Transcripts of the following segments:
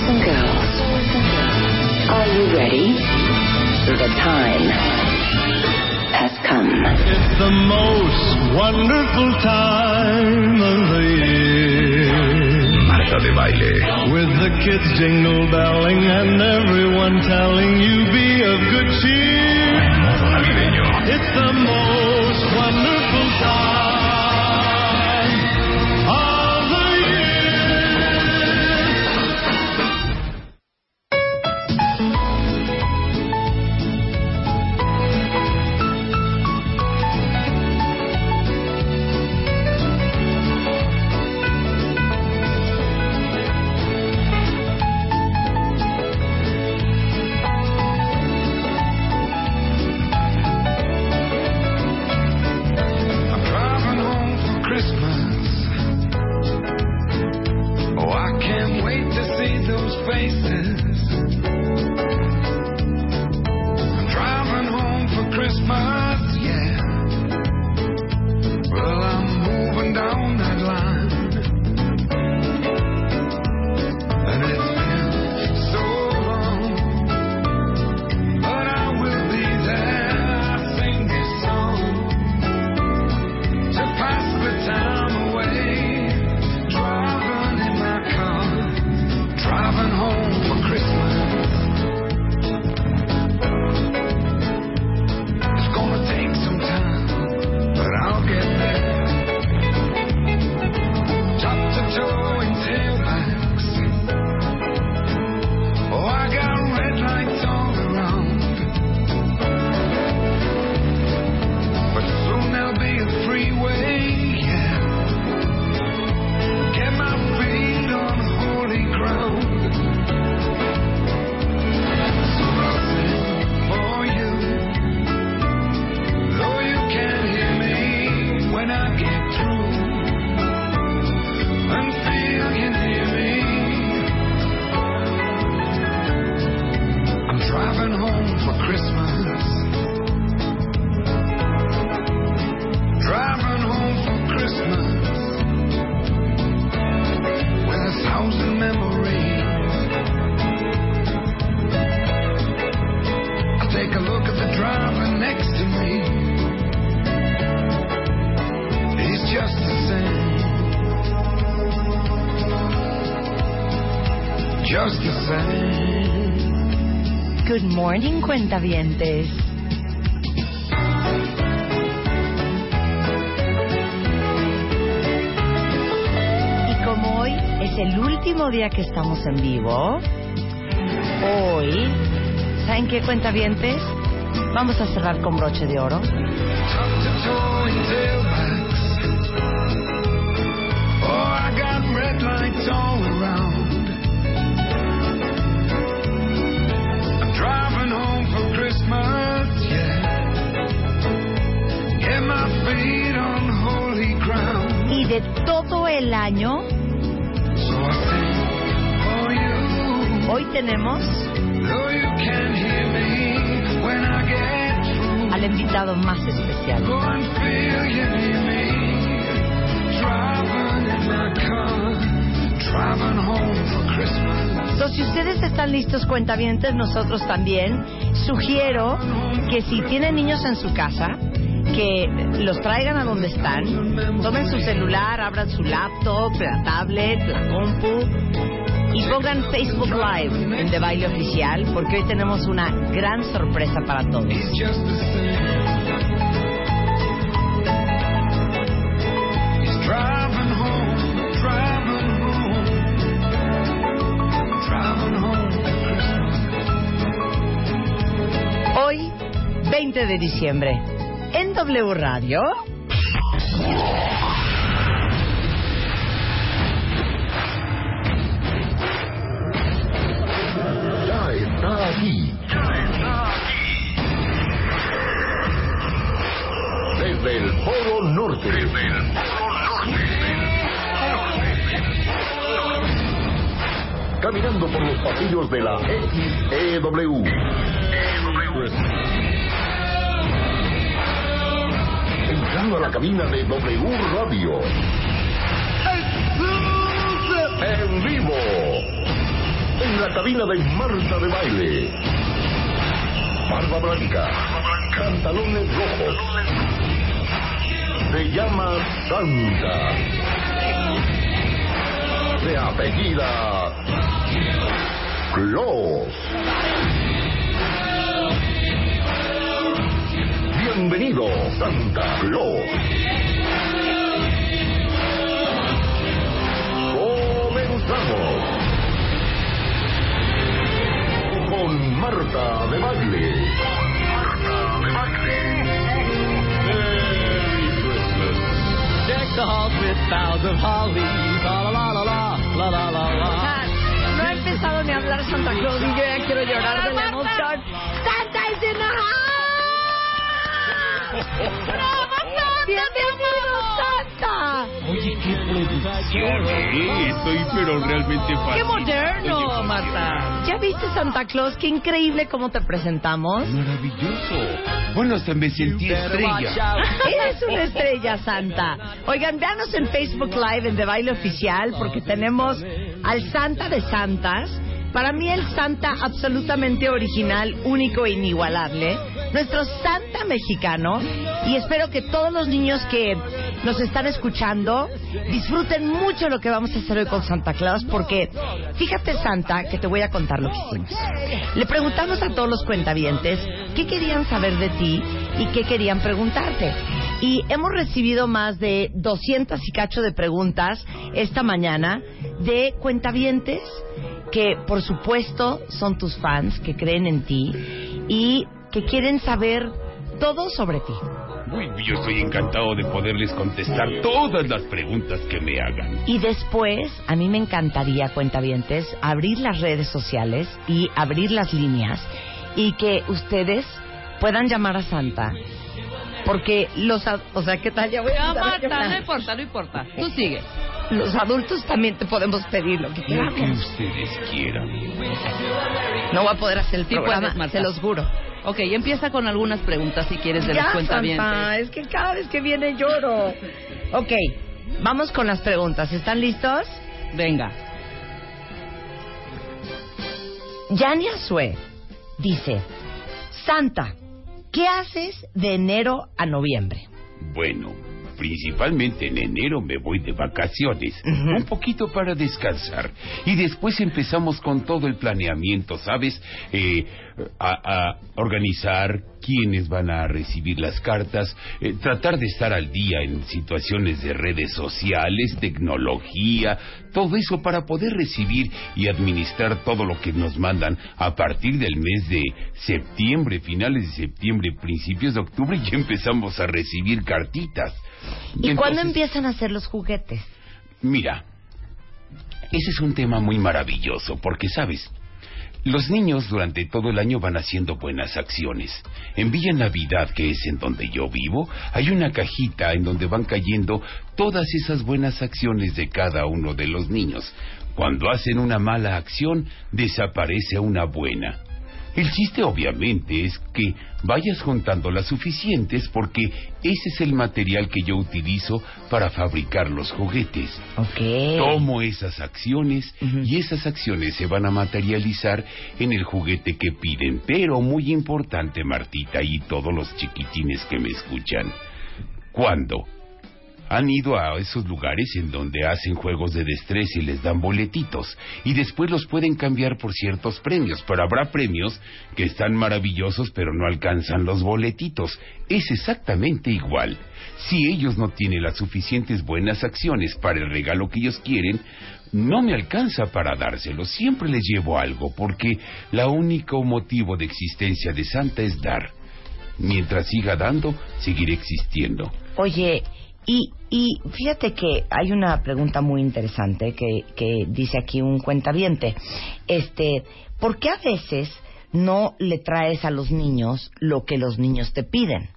Boys and girls, are you ready? The time has come. It's the most wonderful time of the year. Marta de baile. With the kids jingle belling and everyone telling you be of good cheer. It's the most cuentavientes. Y como hoy es el último día que estamos en vivo, hoy, ¿saben qué cuentavientes? Vamos a cerrar con broche de oro. Oh, I got red lights all Y de todo el año, hoy tenemos al invitado más especial. Entonces, si ustedes están listos, cuentavientes, nosotros también, sugiero que si tienen niños en su casa, que los traigan a donde están, tomen su celular, abran su laptop, la tablet, la compu y pongan Facebook Live en De Baile Oficial, porque hoy tenemos una gran sorpresa para todos. 20 de diciembre en W Radio. Ya está aquí. Ya está aquí. Desde el Polo Norte. Desde el Polo Norte. Caminando por los pasillos de la XEW. XEW Entrando la cabina de W Radio. En vivo. En la cabina de Marta de Baile. Barba Blanca. Pantalones rojos. Se llama Santa. De apellida Claus. Bienvenido, Santa Claus. Comenzamos con Marta de Baile. Marta de Baile. Merry Christmas. Deck the halls with boughs of holly. La la la la la la la la. No he empezado ni a hablar Santa Claus y yo ya quiero llorar de la emoción. Santa is in the house. ¡Bienvenido, Santa! Oye, qué producción, ¿eh? Estoy pero realmente ¡Qué fascinado. moderno, Oye, Marta! ¿Ya viste Santa Claus? ¡Qué increíble cómo te presentamos! Maravilloso. Bueno, hasta me sentí estrella. Eres una estrella, Santa. Oigan, véanos en Facebook Live en De Baile Oficial porque tenemos al Santa de Santas. Para mí el Santa absolutamente original, único e inigualable. Nuestro Santa mexicano. Y espero que todos los niños que nos están escuchando disfruten mucho lo que vamos a hacer hoy con Santa Claus porque fíjate Santa que te voy a contar lo que hicimos. Le preguntamos a todos los cuentavientes qué querían saber de ti y qué querían preguntarte. Y hemos recibido más de 200 y cacho de preguntas esta mañana de cuentavientes que por supuesto son tus fans, que creen en ti y que quieren saber todo sobre ti. Uy, yo estoy encantado de poderles contestar todas las preguntas que me hagan. Y después, a mí me encantaría, cuentavientes, abrir las redes sociales y abrir las líneas y que ustedes puedan llamar a Santa. Porque los... ad- O sea, ¿qué tal? Ya voy a Marta, no importa, no importa. Tú sigue. Los adultos también te podemos pedir lo que Lo que queramos. ustedes quieran. No voy a poder hacer el Sí programa, puedes, Marta. se los juro. Ok, empieza con algunas preguntas si quieres de los ya, cuentavientes. Santa, es que cada vez que viene lloro. Ok, vamos con las preguntas. ¿Están listos? Venga. Yania Sue dice, Santa, ¿qué haces de enero a noviembre? Bueno, principalmente en enero me voy de vacaciones, un poquito para descansar. Y después empezamos con todo el planeamiento, ¿sabes? Eh, a, a organizar quiénes van a recibir las cartas, eh, tratar de estar al día en situaciones de redes sociales, tecnología, todo eso para poder recibir y administrar todo lo que nos mandan a partir del mes de septiembre, finales de septiembre, principios de octubre, ya empezamos a recibir cartitas. ¿Y cuándo empiezan a hacer los juguetes? Mira, ese es un tema muy maravilloso porque, ¿sabes? Los niños durante todo el año van haciendo buenas acciones. En Villa Navidad, que es en donde yo vivo, hay una cajita en donde van cayendo todas esas buenas acciones de cada uno de los niños. Cuando hacen una mala acción, desaparece una buena. El chiste obviamente es que vayas juntando las suficientes porque ese es el material que yo utilizo para fabricar los juguetes. Ok. Tomo esas acciones y esas acciones se van a materializar en el juguete que piden. Pero muy importante, Martita, y todos los chiquitines que me escuchan. ¿Cuándo? Han ido a esos lugares en donde hacen juegos de destreza y les dan boletitos. Y después los pueden cambiar por ciertos premios. Pero habrá premios que están maravillosos pero no alcanzan los boletitos. Es exactamente igual. Si ellos no tienen las suficientes buenas acciones para el regalo que ellos quieren, no me alcanza para dárselo. Siempre les llevo algo porque la único motivo de existencia de Santa es dar. Mientras siga dando, seguiré existiendo. Oye, y, y fíjate que hay una pregunta muy interesante que, dice aquí un cuentaviente. Este, ¿por qué a veces no le traes a los niños lo que los niños te piden?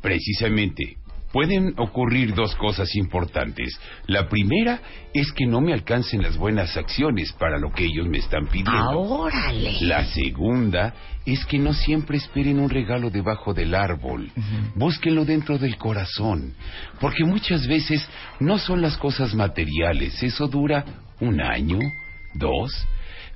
Precisamente, Pueden ocurrir dos cosas importantes. La primera es que no me alcancen las buenas acciones para lo que ellos me están pidiendo. ¡Órale! La segunda es que no siempre esperen un regalo debajo del árbol. Búsquenlo dentro del corazón. Porque muchas veces no son las cosas materiales. Eso dura un año, dos.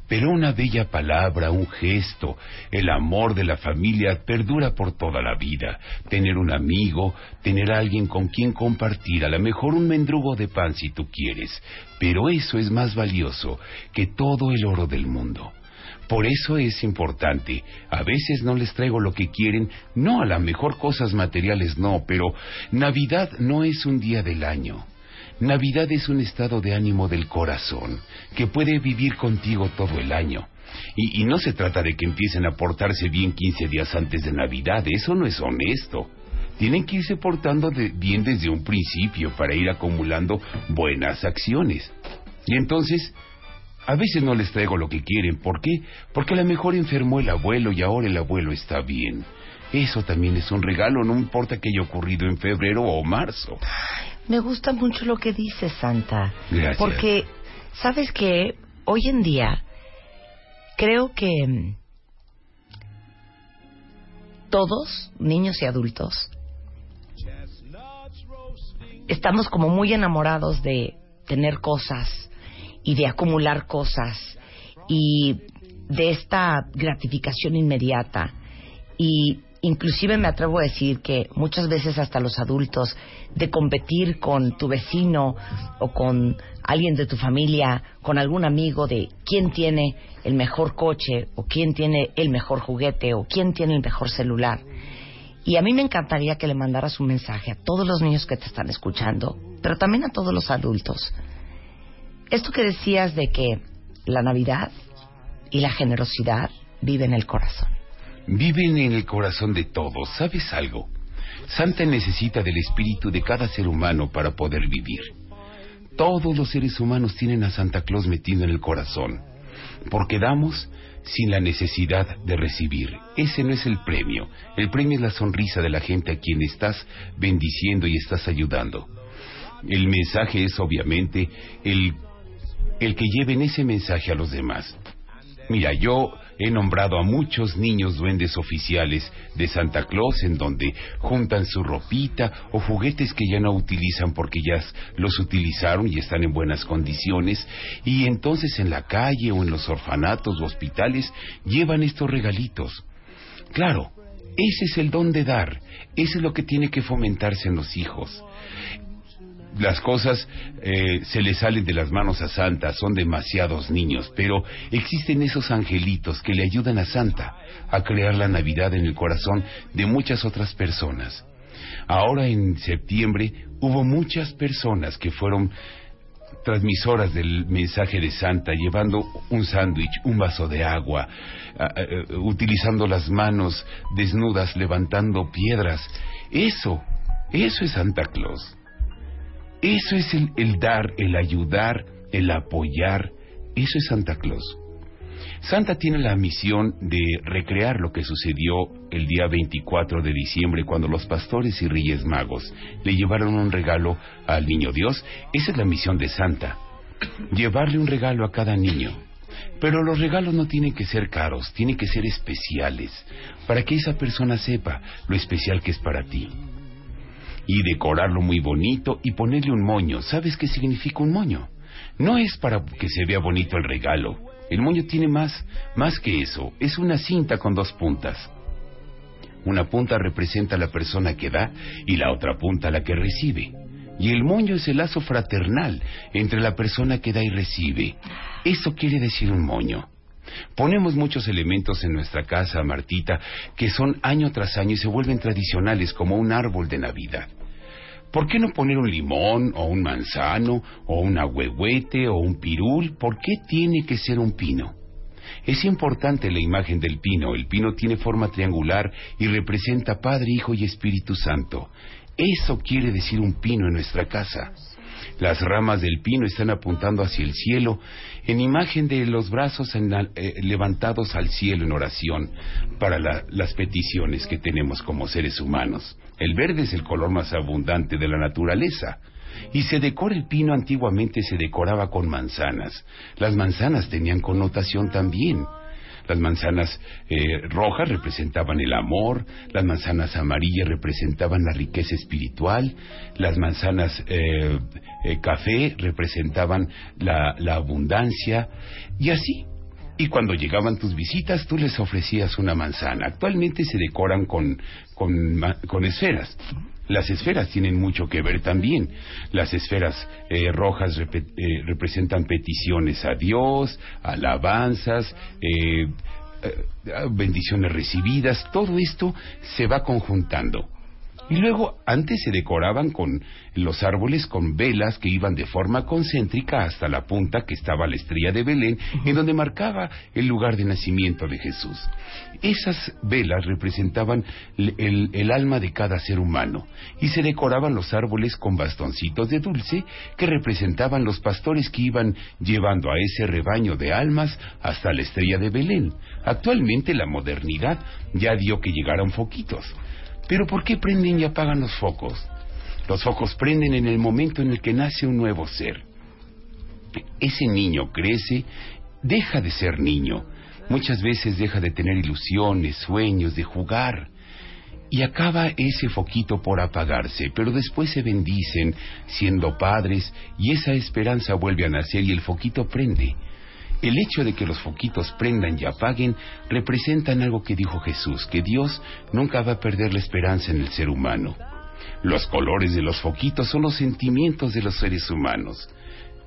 Pero una bella palabra, un gesto, el amor de la familia perdura por toda la vida. Tener un amigo, tener a alguien con quien compartir, a lo mejor un mendrugo de pan si tú quieres. Pero eso es más valioso que todo el oro del mundo. Por eso es importante. A veces no les traigo lo que quieren, no a lo mejor cosas materiales no, pero Navidad no es un día del año. Navidad es un estado de ánimo del corazón que puede vivir contigo todo el año. Y, y no se trata de que empiecen a portarse bien 15 días antes de Navidad, eso no es honesto. Tienen que irse portando bien desde un principio para ir acumulando buenas acciones. Y entonces, a veces no les traigo lo que quieren. ¿Por qué? Porque a lo mejor enfermó el abuelo y ahora el abuelo está bien. Eso también es un regalo, no importa que haya ocurrido en febrero o marzo. Me gusta mucho lo que dices, Santa. Gracias. Porque, ¿sabes qué? Hoy en día, creo que mm, todos, niños y adultos, estamos como muy enamorados de tener cosas y de acumular cosas y de esta gratificación inmediata y inclusive me atrevo a decir que muchas veces hasta los adultos de competir con tu vecino o con alguien de tu familia, con algún amigo de quién tiene el mejor coche o quién tiene el mejor juguete o quién tiene el mejor celular. Y a mí me encantaría que le mandaras un mensaje a todos los niños que te están escuchando, pero también a todos los adultos. Esto que decías de que la Navidad y la generosidad viven en el corazón. Viven en el corazón de todos. ¿Sabes algo? Santa necesita del espíritu de cada ser humano para poder vivir. Todos los seres humanos tienen a Santa Claus metido en el corazón, porque damos sin la necesidad de recibir. Ese no es el premio. El premio es la sonrisa de la gente a quien estás bendiciendo y estás ayudando. El mensaje es obviamente el, el que lleven ese mensaje a los demás. Mira, yo he nombrado a muchos niños duendes oficiales de Santa Claus en donde juntan su ropita o juguetes que ya no utilizan porque ya los utilizaron y están en buenas condiciones y entonces en la calle o en los orfanatos o hospitales llevan estos regalitos. Claro, ese es el don de dar, ese es lo que tiene que fomentarse en los hijos las cosas eh, se le salen de las manos a Santa, son demasiados niños, pero existen esos angelitos que le ayudan a Santa a crear la Navidad en el corazón de muchas otras personas. Ahora en septiembre hubo muchas personas que fueron transmisoras del mensaje de Santa, llevando un sándwich, un vaso de agua, a- utilizando las manos desnudas, levantando piedras. Eso, eso es Santa Claus. Eso es el, dar, el ayudar, el apoyar. Eso es Santa Claus. Santa tiene la misión de recrear lo que sucedió el día 24 de diciembre cuando los pastores y reyes magos le llevaron un regalo al niño Dios. Esa es la misión de Santa. Llevarle un regalo a cada niño. Pero los regalos no tienen que ser caros, tienen que ser especiales, para que esa persona sepa lo especial que es para ti y decorarlo muy bonito y ponerle un moño. ¿Sabes qué significa un moño? No es para que se vea bonito el regalo. El moño tiene más, más que eso. Es una cinta con dos puntas. Una punta representa a la persona que da y la otra punta a la que recibe. Y el moño es el lazo fraternal entre la persona que da y recibe. Eso quiere decir un moño. Ponemos muchos elementos en nuestra casa, Martita, que son año tras año y se vuelven tradicionales como un árbol de Navidad. ¿Por qué no poner un limón o un manzano o un agüehuete o un pirul? ¿Por qué tiene que ser un pino? Es importante la imagen del pino. El pino tiene forma triangular y representa Padre, Hijo y Espíritu Santo. Eso quiere decir un pino en nuestra casa. Las ramas del pino están apuntando hacia el cielo en imagen de los brazos eh, levantados al cielo en oración para la- las peticiones que tenemos como seres humanos. El verde es el color más abundante de la naturaleza. Y se decora el pino antiguamente se decoraba con manzanas. Las manzanas tenían connotación también. Las manzanas eh, rojas representaban el amor, las manzanas amarillas representaban la riqueza espiritual, las manzanas eh, eh, café representaban la, la abundancia, y así. Y cuando llegaban tus visitas, tú les ofrecías una manzana. Actualmente se decoran con, con, con esferas. Las esferas tienen mucho que ver también. Las esferas eh, rojas eh, representan peticiones a Dios, alabanzas, eh, eh, bendiciones recibidas. Todo esto se va conjuntando. Y luego, antes se decoraban con los árboles con velas que iban de forma concéntrica hasta la punta que estaba la estrella de Belén, en donde marcaba el lugar de nacimiento de Jesús. Esas velas representaban el, el- el alma de cada ser humano y se decoraban los árboles con bastoncitos de dulce que representaban los pastores que iban llevando a ese rebaño de almas hasta la estrella de Belén. Actualmente la modernidad ya dio que llegaran foquitos. Pero ¿por qué prenden y apagan los focos? Los focos prenden en el momento en el que nace un nuevo ser. Ese niño crece, deja de ser niño, muchas veces deja de tener ilusiones, sueños, de jugar. Y acaba ese foquito por apagarse, pero después se bendicen siendo padres y esa esperanza vuelve a nacer y el foquito prende. El hecho de que los foquitos prendan y apaguen representan algo que dijo Jesús, que Dios nunca va a perder la esperanza en el ser humano. Los colores de los foquitos son los sentimientos de los seres humanos.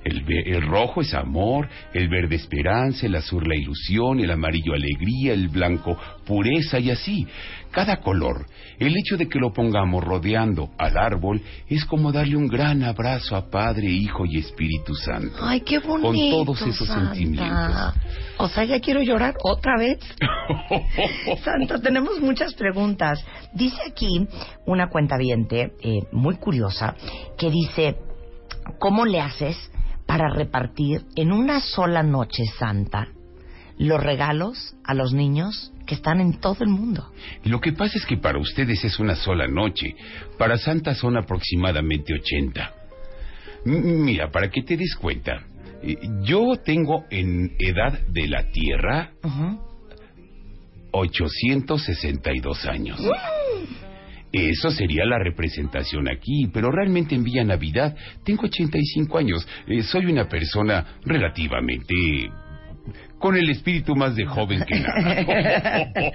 El, el rojo es amor, el verde esperanza, el azul la ilusión, el amarillo alegría, el blanco pureza y así. Cada color, el hecho de que lo pongamos rodeando al árbol es como darle un gran abrazo a Padre, Hijo y Espíritu Santo. Ay, qué bonito. Con todos esos Santa. sentimientos. O sea, ya quiero llorar otra vez. Santa, tenemos muchas preguntas. Dice aquí una cuentaviente eh, muy curiosa que dice, ¿cómo le haces para repartir en una sola noche santa los regalos a los niños que están en todo el mundo? Lo que pasa es que para ustedes es una sola noche. Para Santa son aproximadamente 80. M- Mira, para que te des cuenta, eh, yo tengo en edad de la Tierra Ujú. 862 años. Eso sería la representación aquí, pero realmente en Villa Navidad tengo 85 años. Eh, soy una persona relativamente con el espíritu más de joven que nada.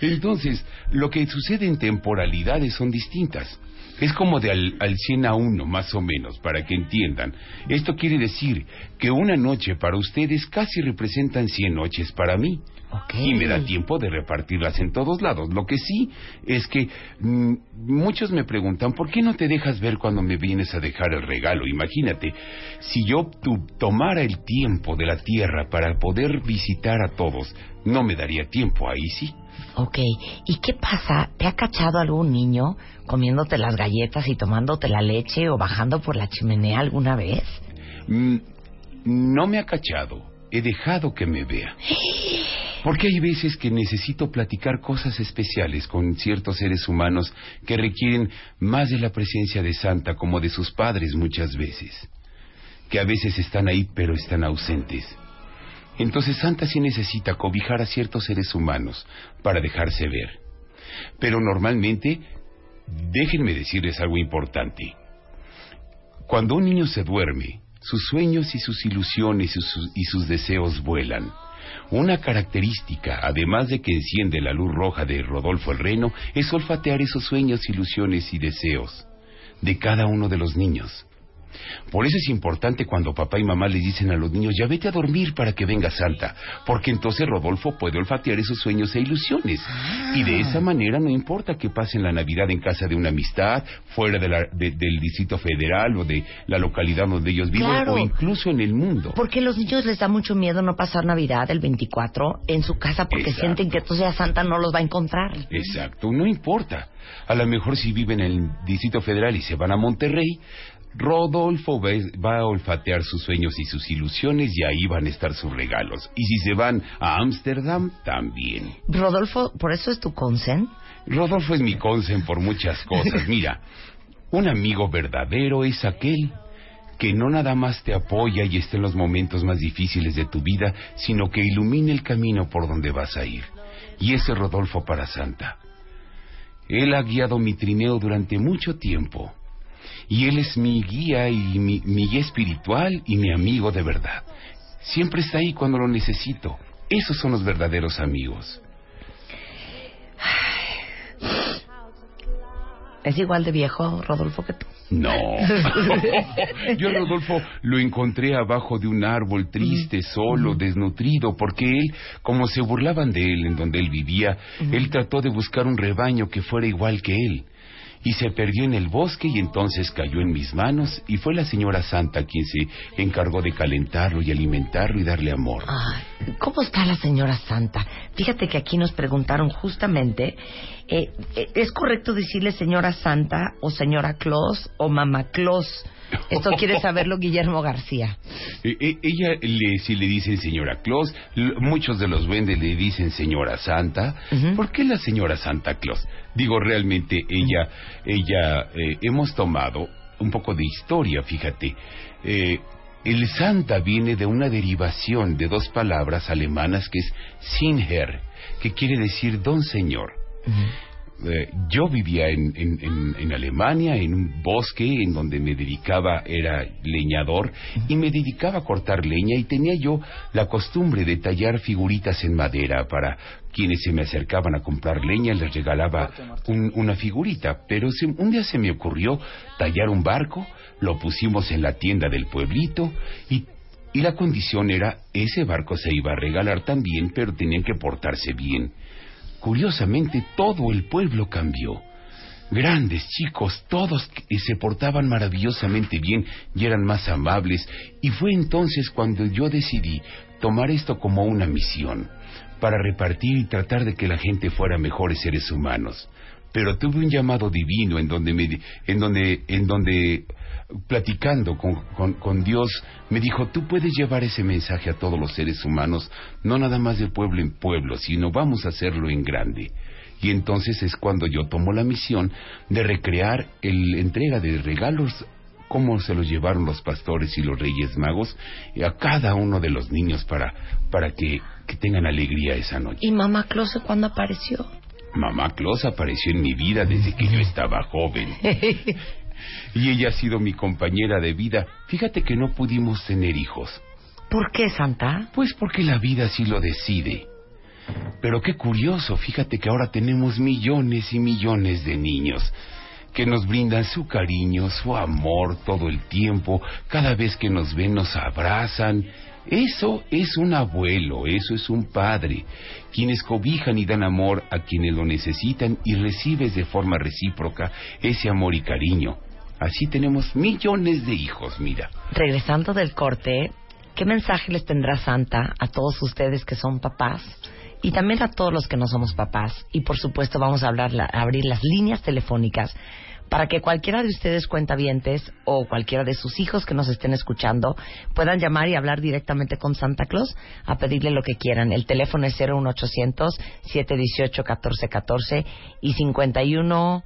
Entonces, lo que sucede en temporalidades son distintas. Es como de al, al 100 a 1, más o menos, para que entiendan. Esto quiere decir que una noche para ustedes casi representan 100 noches para mí. Y me da tiempo de repartirlas en todos lados. Lo que sí es que mm, muchos me preguntan, ¿por qué no te dejas ver cuando me vienes a dejar el regalo? Imagínate, si yo tu- tomara el tiempo de la tierra para poder visitar a todos, no me daría tiempo ahí, sí. Ok, ¿y qué pasa? ¿Te ha cachado algún niño comiéndote las galletas y tomándote la leche o bajando por la chimenea alguna vez? Mm, no me ha cachado. He dejado que me vea. Porque hay veces que necesito platicar cosas especiales con ciertos seres humanos que requieren más de la presencia de Santa como de sus padres muchas veces. Que a veces están ahí pero están ausentes. Entonces Santa sí necesita cobijar a ciertos seres humanos para dejarse ver. Pero normalmente, déjenme decirles algo importante. Cuando un niño se duerme, sus sueños y sus ilusiones y sus, deseos vuelan. Una característica, además de que enciende la luz roja de Rodolfo el Reno, es olfatear esos sueños, ilusiones y deseos de cada uno de los niños. Por eso es importante cuando papá y mamá les dicen a los niños, ya vete a dormir para que venga Santa, porque entonces Rodolfo puede olfatear esos sueños e ilusiones. Y de esa manera no importa que pasen la Navidad en casa de una amistad, fuera de la- de- del Distrito Federal o de la localidad donde ellos viven, Claro. o incluso en el mundo. Porque a los niños les da mucho miedo no pasar Navidad el 24 en su casa porque Exacto. sienten que entonces Santa no los va a encontrar. Exacto, no importa. A lo mejor si viven en el Distrito Federal y se van a Monterrey, Rodolfo va, a olfatear sus sueños y sus ilusiones y ahí van a estar sus regalos. Y si se van a Ámsterdam, también. Rodolfo, ¿por eso es tu consen? Rodolfo es mi consen por muchas cosas. Mira, un amigo verdadero es aquel que no nada más te apoya y está en los momentos más difíciles de tu vida, sino que ilumina el camino por donde vas a ir. Y ese es Rodolfo para Santa. Él ha guiado mi trineo durante mucho tiempo. Y él es mi guía y mi, mi guía espiritual y mi amigo de verdad. Siempre está ahí cuando lo necesito. Esos son los verdaderos amigos. ¿Es igual de viejo, Rodolfo, que tú? No. Yo Rodolfo lo encontré abajo de un árbol triste, solo, desnutrido, porque él, como se burlaban de él en donde él vivía, él trató de buscar un rebaño que fuera igual que él. Y se perdió en el bosque y entonces cayó en mis manos y fue la señora Santa quien se encargó de calentarlo y alimentarlo y darle amor. Ay, ¿Cómo está la señora Santa? Fíjate que aquí nos preguntaron justamente, eh, eh, ¿es correcto decirle señora Santa o señora Claus o mamá Claus? Esto quiere saberlo Guillermo García. Eh, ella le, si le dicen señora Claus, muchos de los duendes le dicen señora Santa. ¿Por qué la señora Santa Claus? Digo, realmente ella, ella, eh, hemos tomado un poco de historia, fíjate. Eh, el Santa viene de una derivación de dos palabras alemanas que es Sinher, que quiere decir don señor. Eh, yo vivía en, en- en- en Alemania, en un bosque en donde me dedicaba, era leñador, y me dedicaba a cortar leña y tenía yo la costumbre de tallar figuritas en madera para quienes se me acercaban a comprar leña, les regalaba un- una figurita, pero se- un día se me ocurrió tallar un barco, lo pusimos en la tienda del pueblito y y la condición era, ese barco se iba a regalar también, pero tenían que portarse bien. Curiosamente, todo el pueblo cambió. Grandes, chicos, todos se portaban maravillosamente bien y eran más amables. Y fue entonces cuando yo decidí tomar esto como una misión, para repartir y tratar de que la gente fuera mejores seres humanos. Pero tuve un llamado divino en donde, me, en donde, en donde platicando con, con, con Dios, me dijo, tú puedes llevar ese mensaje a todos los seres humanos, no nada más de pueblo en pueblo, sino vamos a hacerlo en grande. Y entonces es cuando yo tomo la misión de recrear la entrega de regalos como se los llevaron los pastores y los reyes magos eh, a cada uno de los niños para, para que, que tengan alegría esa noche. ¿Y mamá Close cuándo apareció? Mamá Claus apareció en mi vida desde que yo estaba joven. Y ella ha sido mi compañera de vida. Fíjate que no pudimos tener hijos. ¿Por qué, Santa? Pues porque la vida así lo decide. Pero qué curioso, fíjate que ahora tenemos millones y millones de niños que nos brindan su cariño, su amor todo el tiempo, cada vez que nos ven nos abrazan. Eso es un abuelo, eso es un padre, quienes cobijan y dan amor a quienes lo necesitan y recibes de forma recíproca ese amor y cariño. Así tenemos millones de hijos, mira. Regresando del corte, ¿qué mensaje les tendrá Santa a todos ustedes que son papás? Y también a todos los que no somos papás. Y por supuesto vamos a, hablar, abrir las líneas telefónicas para que cualquiera de ustedes cuentavientes o cualquiera de sus hijos que nos estén escuchando puedan llamar y hablar directamente con Santa Claus a pedirle lo que quieran. El teléfono es 01800 718 1414 y 51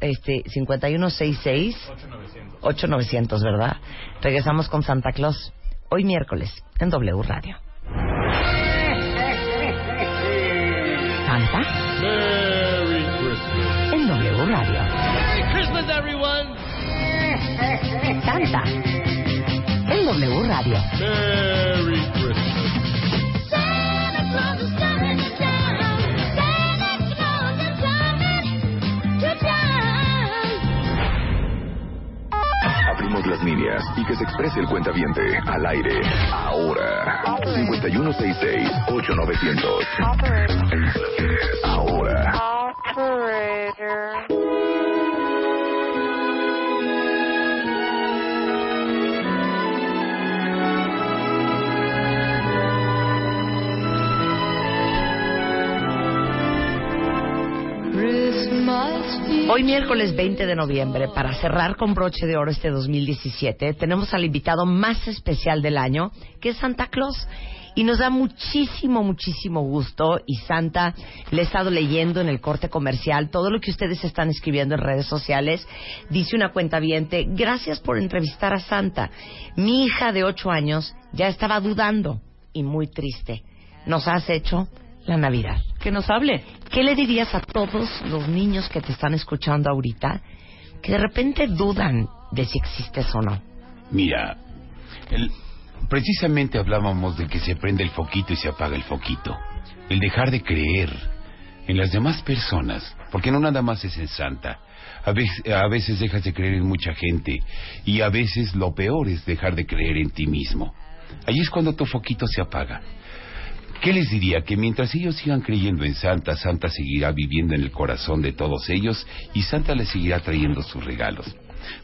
este 5166 8900, ¿verdad? Regresamos con Santa Claus hoy miércoles en W Radio. Santa Merry Christmas. en W Radio. Merry Christmas, everyone. Santa en W Radio. Merry Abrimos las líneas y que se exprese el cuentaviente al aire. Ahora. 5166-8900. Ahora. Hoy miércoles 20 de noviembre, para cerrar con broche de oro este 2017, tenemos al invitado más especial del año, que es Santa Claus. Y nos da muchísimo, muchísimo gusto. Y Santa, le he estado leyendo en el corte comercial todo lo que ustedes están escribiendo en redes sociales. Dice una cuenta viente, gracias por entrevistar a Santa. Mi hija de 8 años ya estaba dudando y muy triste. Nos has hecho la Navidad. Que nos hable. ¿Qué le dirías a todos los niños que te están escuchando ahorita que de repente dudan de si existes o no? Mira, precisamente hablábamos de que se prende el foquito y se apaga el foquito. El dejar de creer en las demás personas, porque no nada más es en Santa. A veces, a veces dejas de creer en mucha gente y a veces lo peor es dejar de creer en ti mismo. Ahí es cuando tu foquito se apaga. ¿Qué les diría? Que mientras ellos sigan creyendo en Santa, Santa seguirá viviendo en el corazón de todos ellos y Santa les seguirá trayendo sus regalos.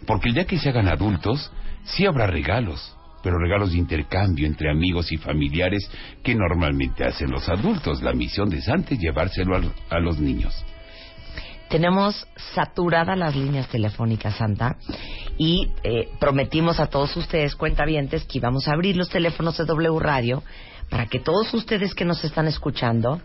Porque el día que se hagan adultos, sí habrá regalos, pero regalos de intercambio entre amigos y familiares que normalmente hacen los adultos. La misión de Santa es llevárselo a, los niños. Tenemos saturadas las líneas telefónicas, Santa, y eh, prometimos a todos ustedes, cuentavientes, que íbamos a abrir los teléfonos de W Radio para que todos ustedes que nos están escuchando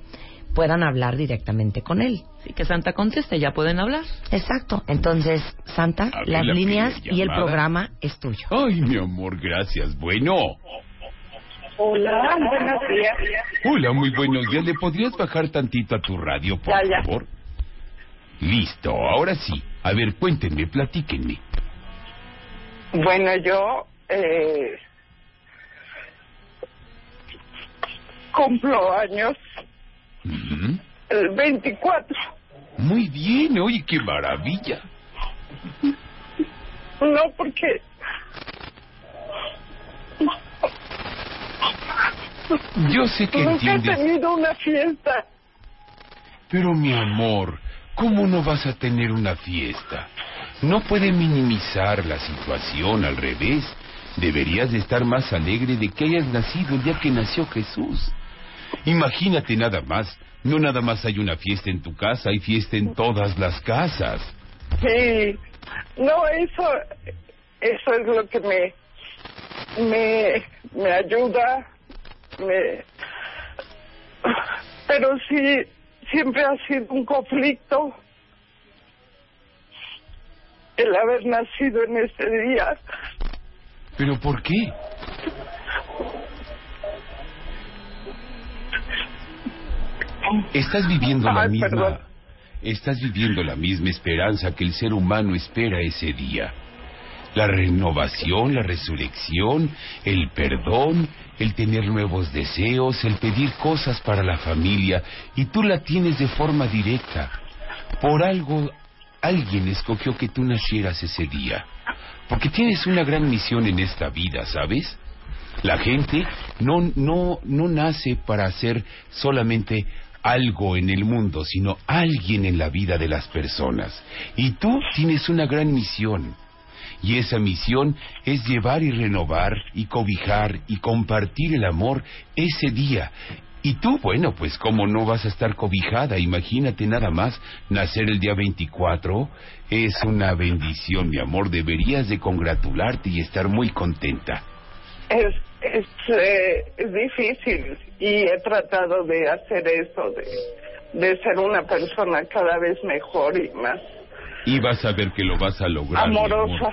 puedan hablar directamente con él. Sí, que Santa conteste, ya pueden hablar. Exacto. Entonces, Santa, las la líneas y el programa es tuyo. Ay, mi amor, gracias. Bueno. Hola, buenos días. Hola, muy buenos días. ¿Le podrías bajar tantito a tu radio, por Ya, ya. favor? Listo, ahora sí. A ver, cuéntenme, platíquenme. Bueno, yo eh, cumplo años el 24. Muy bien, oye, qué maravilla. No, porque Yo sé que nunca he entiendes, tenido una fiesta. pero mi amor, ¿cómo no vas a tener una fiesta? No puede minimizar la situación, al revés. Deberías de estar más alegre de que hayas nacido el día que nació Jesús. Imagínate nada más, no nada más hay una fiesta en tu casa, hay fiesta en todas las casas. Sí, no, eso, eso es lo que me, me, me ayuda, me, pero sí, siempre ha sido un conflicto el haber nacido en ese día. ¿Pero por qué? Estás viviendo la misma. perdón. Estás viviendo la misma esperanza que el ser humano espera ese día. La renovación, la resurrección, el perdón, el tener nuevos deseos, el pedir cosas para la familia, y tú la tienes de forma directa. Por algo, alguien escogió que tú nacieras ese día. Porque tienes una gran misión en esta vida, ¿sabes? La gente no, no, no nace para hacer solamente algo en el mundo, sino alguien en la vida de las personas. Y tú tienes una gran misión. Y esa misión es llevar y renovar y cobijar y compartir el amor ese día. Y tú, bueno, pues cómo no vas a estar cobijada, imagínate nada más, nacer el día 24 es una bendición, mi amor, deberías de congratularte y estar muy contenta. Es, es, eh, es difícil y he tratado de hacer eso, de, de ser una persona cada vez mejor y más Y vas a ver que lo vas a lograr. amorosa.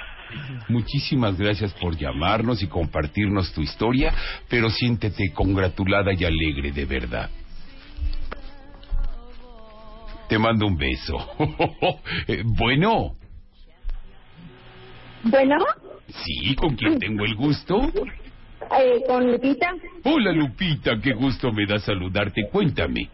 Muchísimas gracias por llamarnos y compartirnos tu historia, pero siéntete congratulada y alegre de verdad. Te mando un beso. Eh, bueno, Bueno, sí, ¿con quién tengo el gusto? Eh, con Lupita. Hola Lupita, qué gusto me da saludarte. Cuéntame.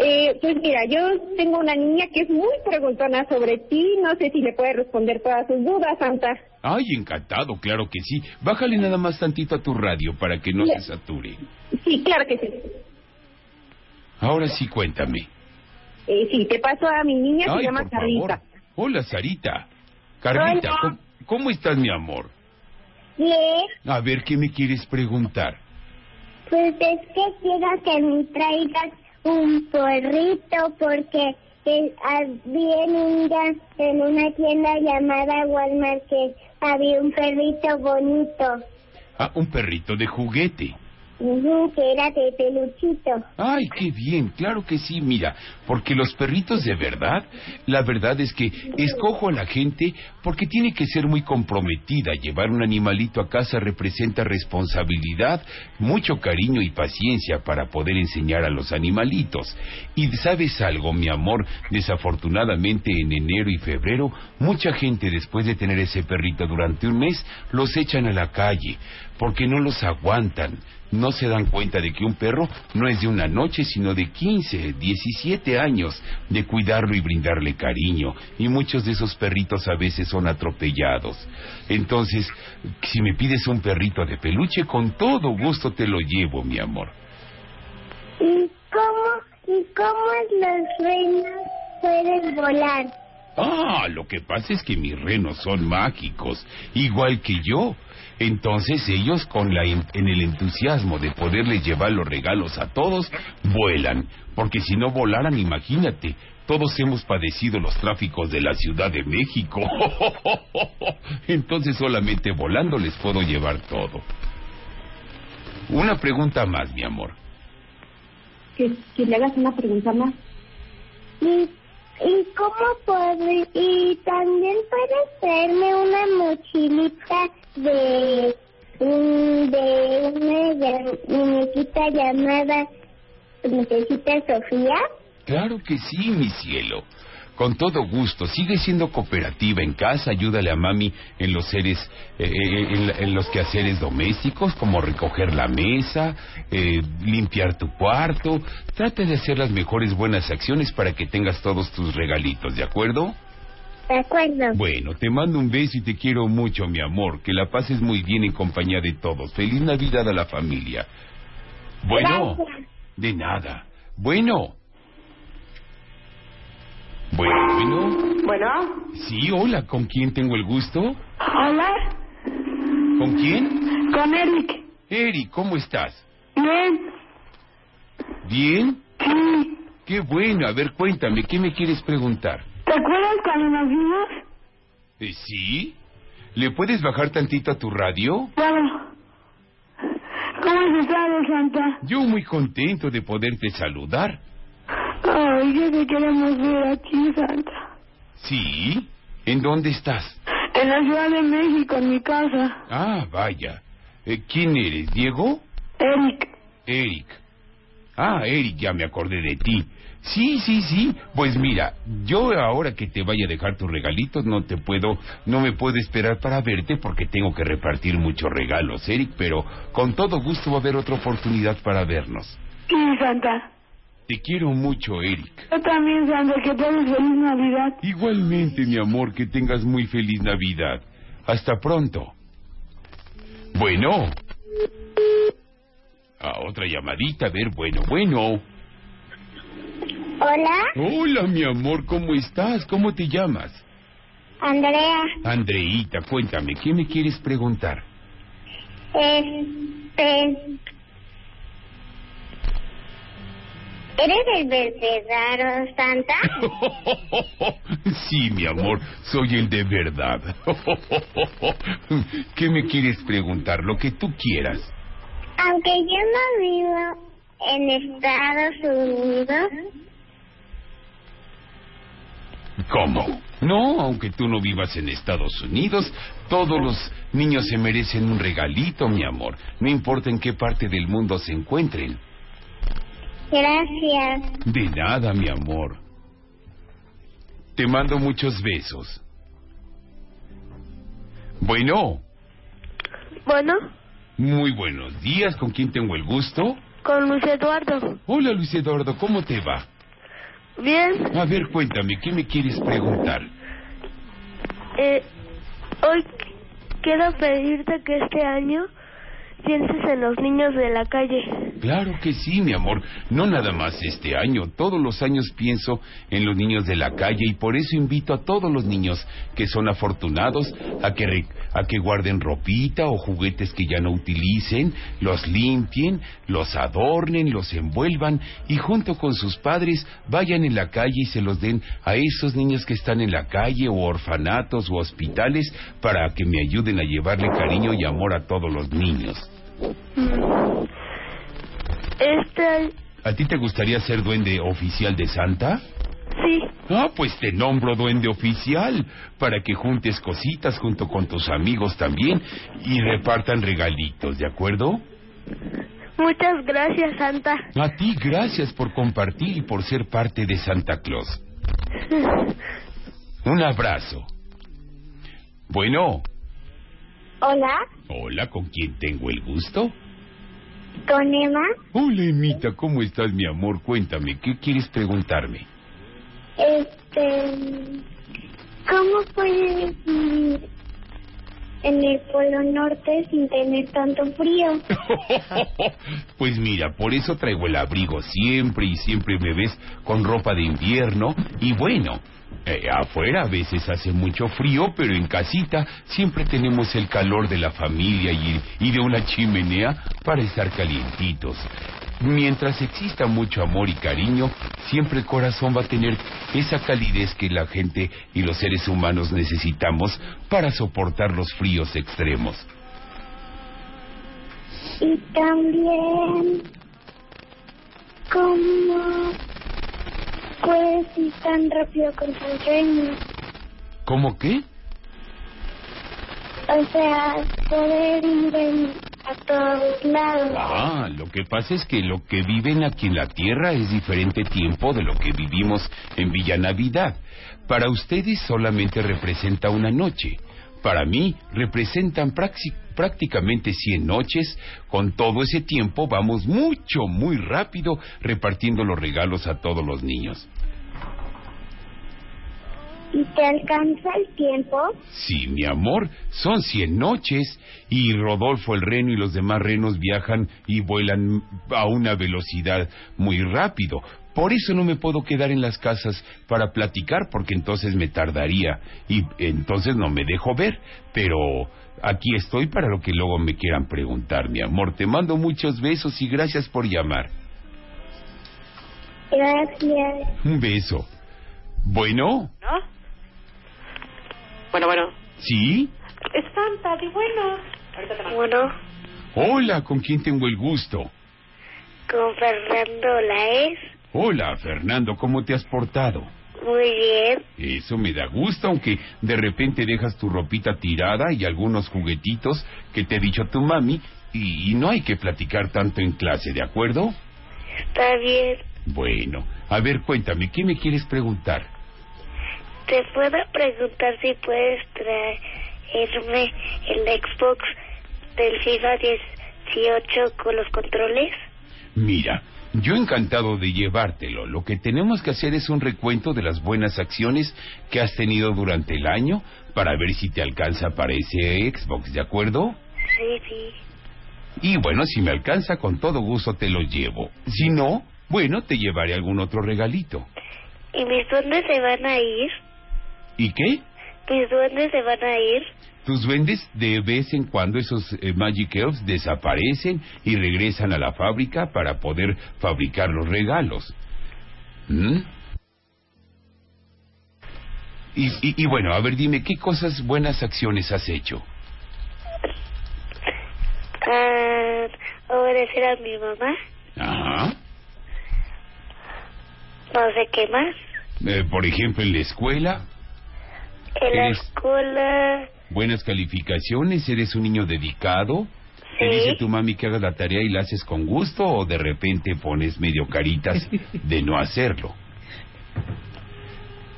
Eh, pues mira, yo tengo una niña que es muy preguntona sobre ti. No sé si le puede responder todas sus dudas, Santa. Ay, encantado, claro que sí. Bájale nada más tantito a tu radio para que no se sature. Sí, claro que sí. Ahora sí, cuéntame. Eh, sí, te paso a mi niña, se Ay, llama por Carlita. favor. Hola, Sarita. Carlita. ¿cómo, cómo estás, mi amor? A ver, ¿qué me quieres preguntar? pues es que quiero que me traigas un porrito porque que había en, una, en una tienda llamada Walmart que había un perrito bonito, Ah, un perrito de juguete. Que era de peluchito. Ay, qué bien, claro que sí, mira, porque los perritos de verdad, la verdad es que escojo a la gente porque tiene que ser muy comprometida. Llevar un animalito a casa representa responsabilidad, mucho cariño y paciencia para poder enseñar a los animalitos. Y sabes algo, mi amor, desafortunadamente en enero y febrero, mucha gente después de tener ese perrito durante un mes, los echan a la calle, porque no los aguantan no se dan cuenta de que un perro no es de una noche, sino de 15, 17 años de cuidarlo y brindarle cariño. Y muchos de esos perritos a veces son atropellados. Entonces, si me pides un perrito de peluche, con todo gusto te lo llevo, mi amor. ¿Y cómo, y cómo los reinos pueden volar? Ah, lo que pasa es que mis renos son mágicos, igual que yo. Entonces ellos, con la en, el entusiasmo de poderles llevar los regalos a todos, vuelan. Porque si no volaran, imagínate, todos hemos padecido los tráficos de la Ciudad de México. Entonces solamente volando les puedo llevar todo. Una pregunta más, mi amor. Que, que le hagas una pregunta más. ¿Y, y cómo puede? Y también puedes traerme una mochilita de, un- de una muñequita llamada Muñequita Sofía. Claro que sí, mi cielo. Con todo gusto. Sigue siendo cooperativa en casa. Ayúdale a mami en los seres, eh, eh, en, la- en los quehaceres domésticos, como recoger la mesa, eh, limpiar tu cuarto. Trata de hacer las mejores buenas acciones para que tengas todos tus regalitos, ¿de acuerdo? De acuerdo. Bueno, te mando un beso y te quiero mucho, mi amor. Que la pases muy bien en compañía de todos. Feliz Navidad a la familia. Bueno, Gracias. de nada. Bueno. Bueno, bueno. Bueno, Sí, hola, ¿con quién tengo el gusto? hola, ¿Con quién? con Eric. Eric, ¿cómo estás? Bien, ¿Bien? sí. Qué bueno, a ver, cuéntame, ¿qué me quieres preguntar? ¿Te acuerdas cuando nos vimos? Eh, ¿Sí? ¿Le puedes bajar tantito a tu radio? Claro. ¿Cómo estado, Santa? Yo muy contento de poderte saludar. Ay, ya te queremos ver aquí, Santa. ¿Sí? ¿En dónde estás? En la Ciudad de México, en mi casa. Ah, vaya. Eh, ¿Quién eres, Diego? Eric. Eric. Ah, Eric, ya me acordé de ti. Sí, sí, sí. Pues mira, yo ahora que te vaya a dejar tus regalitos no te puedo, no me puedo esperar para verte porque tengo que repartir muchos regalos, Eric, pero con todo gusto va a haber otra oportunidad para vernos. Sí, Santa. Te quiero mucho, Eric. Yo también, Santa, que pases feliz Navidad. Igualmente, mi amor, que tengas muy feliz Navidad. Hasta pronto. Bueno. A otra llamadita, a ver, bueno, bueno. Hola, Hola, mi amor, ¿cómo estás? ¿Cómo te llamas? Andrea. Andreita, cuéntame, ¿qué me quieres preguntar? Este. ¿Eres el verdadero Santa? Sí, mi amor, soy el de verdad. ¿Qué me quieres preguntar? Lo que tú quieras. Aunque yo no vivo en Estados Unidos, ¿Cómo? No, aunque tú no vivas en Estados Unidos, todos los niños se merecen un regalito, mi amor. No importa en qué parte del mundo se encuentren. Gracias. De nada, mi amor. Te mando muchos besos. Bueno, Bueno, muy buenos días. ¿Con quién tengo el gusto? con Luis Eduardo. Hola, Luis Eduardo, ¿cómo te va? Bien, A ver, cuéntame, ¿qué me quieres preguntar? eh, hoy quiero pedirte que este año pienses en los niños de la calle. Claro que sí, mi amor. No nada más este año. Todos los años pienso en los niños de la calle y por eso invito a todos los niños que son afortunados a que, a que guarden ropita o juguetes que ya no utilicen, los limpien, los adornen, los envuelvan y junto con sus padres vayan en la calle y se los den a esos niños que están en la calle o orfanatos o hospitales para que me ayuden a llevarle cariño y amor a todos los niños. Este, ¿A ti te gustaría ser duende oficial de Santa? sí, Ah, pues te nombro duende oficial para que juntes cositas junto con tus amigos también y repartan regalitos, ¿de acuerdo? muchas gracias, Santa. A ti gracias por compartir y por ser parte de Santa Claus. Un abrazo. Bueno, Hola, hola, ¿con quién tengo el gusto? con Emma. Hola, Emita, ¿cómo estás, mi amor? Cuéntame, ¿qué quieres preguntarme? Este, ¿cómo puedes vivir en el Polo Norte sin tener tanto frío? Pues mira, por eso traigo el abrigo siempre y siempre me ves con ropa de invierno y bueno, eh, afuera a veces hace mucho frío, pero en casita siempre tenemos el calor de la familia y, y de una chimenea para estar calientitos. Mientras exista mucho amor y cariño, siempre el corazón va a tener esa calidez que la gente y los seres humanos necesitamos para soportar los fríos extremos. Y también, ¿cómo puedes ir tan rápido con tus sueños? ¿Cómo qué? O sea, poder ir en- a todos lados. Ah, lo que pasa es que lo que viven aquí en la Tierra es diferente tiempo de lo que vivimos en Villa Navidad. Para ustedes solamente representa una noche. Para mí representan prácticamente 100 noches. Con todo ese tiempo vamos mucho, muy rápido repartiendo los regalos a todos los niños. ¿Y te alcanza el tiempo? Sí, mi amor, son 100 noches y Rodolfo el reno y los demás renos viajan y vuelan a una velocidad muy rápido. Por eso no me puedo quedar en las casas para platicar porque entonces me tardaría y entonces no me dejo ver. Pero aquí estoy para lo que luego me quieran preguntar, mi amor. Te mando muchos besos y gracias por llamar. Gracias. Un beso. Bueno, ¿No? Bueno, bueno. ¿sí? Es Santa, di bueno. Bueno, Hola, ¿con quién tengo el gusto? Con Fernando Laes. Hola, Fernando, ¿cómo te has portado? Muy bien. Eso me da gusto, aunque de repente dejas tu ropita tirada y algunos juguetitos que te ha dicho tu mami, y, y no hay que platicar tanto en clase, ¿de acuerdo? Está bien. Bueno, a ver, cuéntame, ¿qué me quieres preguntar? ¿Te puedo preguntar si puedes traerme el Xbox del FIFA 18 con los controles? Mira, yo encantado de llevártelo. Lo que tenemos que hacer es un recuento de las buenas acciones que has tenido durante el año para ver si te alcanza para ese Xbox, ¿de acuerdo? Sí, sí. Y bueno, si me alcanza, con todo gusto te lo llevo. Si no, bueno, te llevaré algún otro regalito. ¿Y mis duendes se van a ir? ¿Y qué? ¿Mis duendes se van a ir? Tus duendes de vez en cuando esos eh, Magic Elves desaparecen y regresan a la fábrica para poder fabricar los regalos. ¿Mm? Y, y, y bueno, a ver, dime, ¿qué cosas, buenas acciones has hecho? Ah, obedecer a mi mamá. Ajá. No sé qué más. Eh, por ejemplo, en la escuela, En la escuela. Buenas calificaciones, eres un niño dedicado. ¿Te Sí. dice tu mami que hagas la tarea y la haces con gusto o de repente pones medio caritas de no hacerlo?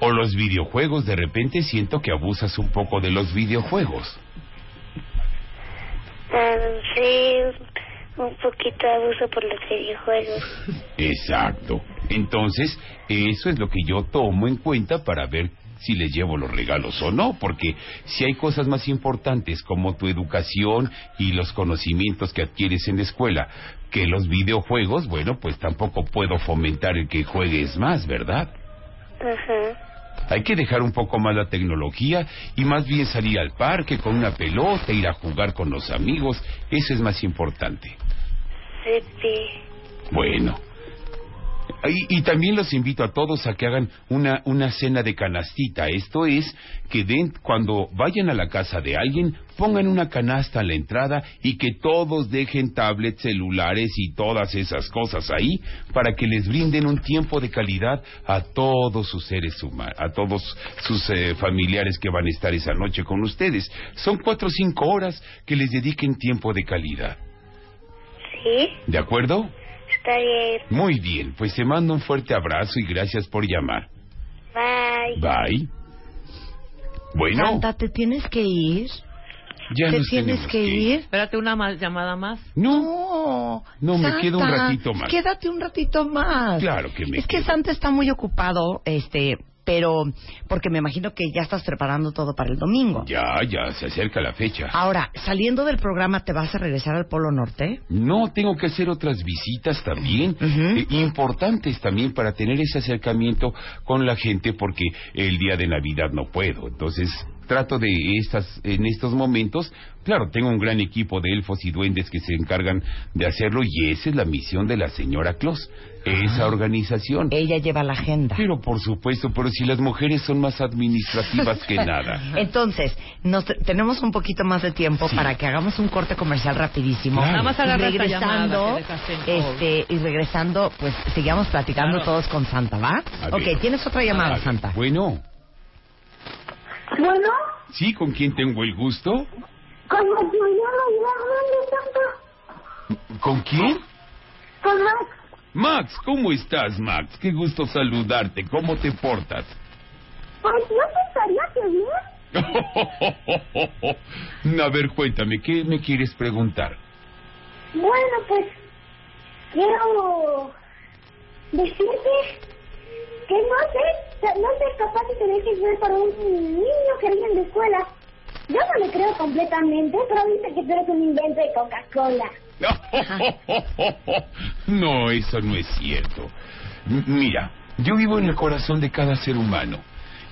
O los videojuegos, de repente siento que abusas un poco de los videojuegos. Ah, sí, un poquito abuso por los videojuegos. Exacto. Entonces, eso es lo que yo tomo en cuenta para ver si les llevo los regalos o no, porque si hay cosas más importantes como tu educación y los conocimientos que adquieres en la escuela que los videojuegos, bueno, pues tampoco puedo fomentar el que juegues más, ¿verdad? Ajá. Hay que dejar un poco más la tecnología y más bien salir al parque con una pelota, ir a jugar con los amigos, eso es más importante. Sí, sí. Bueno. Y, y también los invito a todos a que hagan una, una cena de canastita. Esto es que den, cuando vayan a la casa de alguien, pongan una canasta a la entrada y que todos dejen tablets, celulares y todas esas cosas ahí para que les brinden un tiempo de calidad a todos sus seres humanos, a todos sus eh, familiares que van a estar esa noche con ustedes. Son cuatro o cinco horas que les dediquen tiempo de calidad. Sí, ¿De acuerdo? Está bien. Muy bien, pues te mando un fuerte abrazo y gracias por llamar. Bye. Bye. Bueno, Santa, ¿te tienes que ir? ya ¿Te nos tienes tenemos que ir? Espérate una más, llamada más. No, No, me Santa, quedo un ratito más. Quédate un ratito más. Claro que me Es que quedo. Santa está muy ocupado, este, pero porque me imagino que ya estás preparando todo para el domingo. Ya, ya, se acerca la fecha. Ahora, saliendo del programa, ¿te vas a regresar al Polo Norte? No, tengo que hacer otras visitas también, eh, importantes también para tener ese acercamiento con la gente porque el día de Navidad no puedo. Entonces, trato de estas, en estos momentos, claro, tengo un gran equipo de elfos y duendes que se encargan de hacerlo y esa es la misión de la señora Claus, esa organización. Ella lleva la agenda. Pero por supuesto, pero si las mujeres son más administrativas que nada. Entonces, nos tenemos un poquito más de tiempo para que hagamos un corte comercial rapidísimo. Claro. Nada más Y regresando, este, y regresando, pues sigamos platicando Claro. todos con Santa, ¿va? Ok, tienes otra llamada, A ver, Santa. Bueno, Bueno, ¿sí? ¿Con quién tengo el gusto? como yo llamo Santa, ¿Con quién? con Max, Max, ¿cómo estás, Max? Qué gusto saludarte. ¿Cómo te portas? pues yo pensaría que bien. A ver, cuéntame, ¿qué me quieres preguntar? Bueno, pues quiero decirte que no sé, no sé capaz de tener que ser para un niño que viene en la escuela. Yo no le creo completamente, pero dice que tú eres un invento de Coca-Cola. No, eso no es cierto. M- Mira, yo vivo en el corazón de cada ser humano.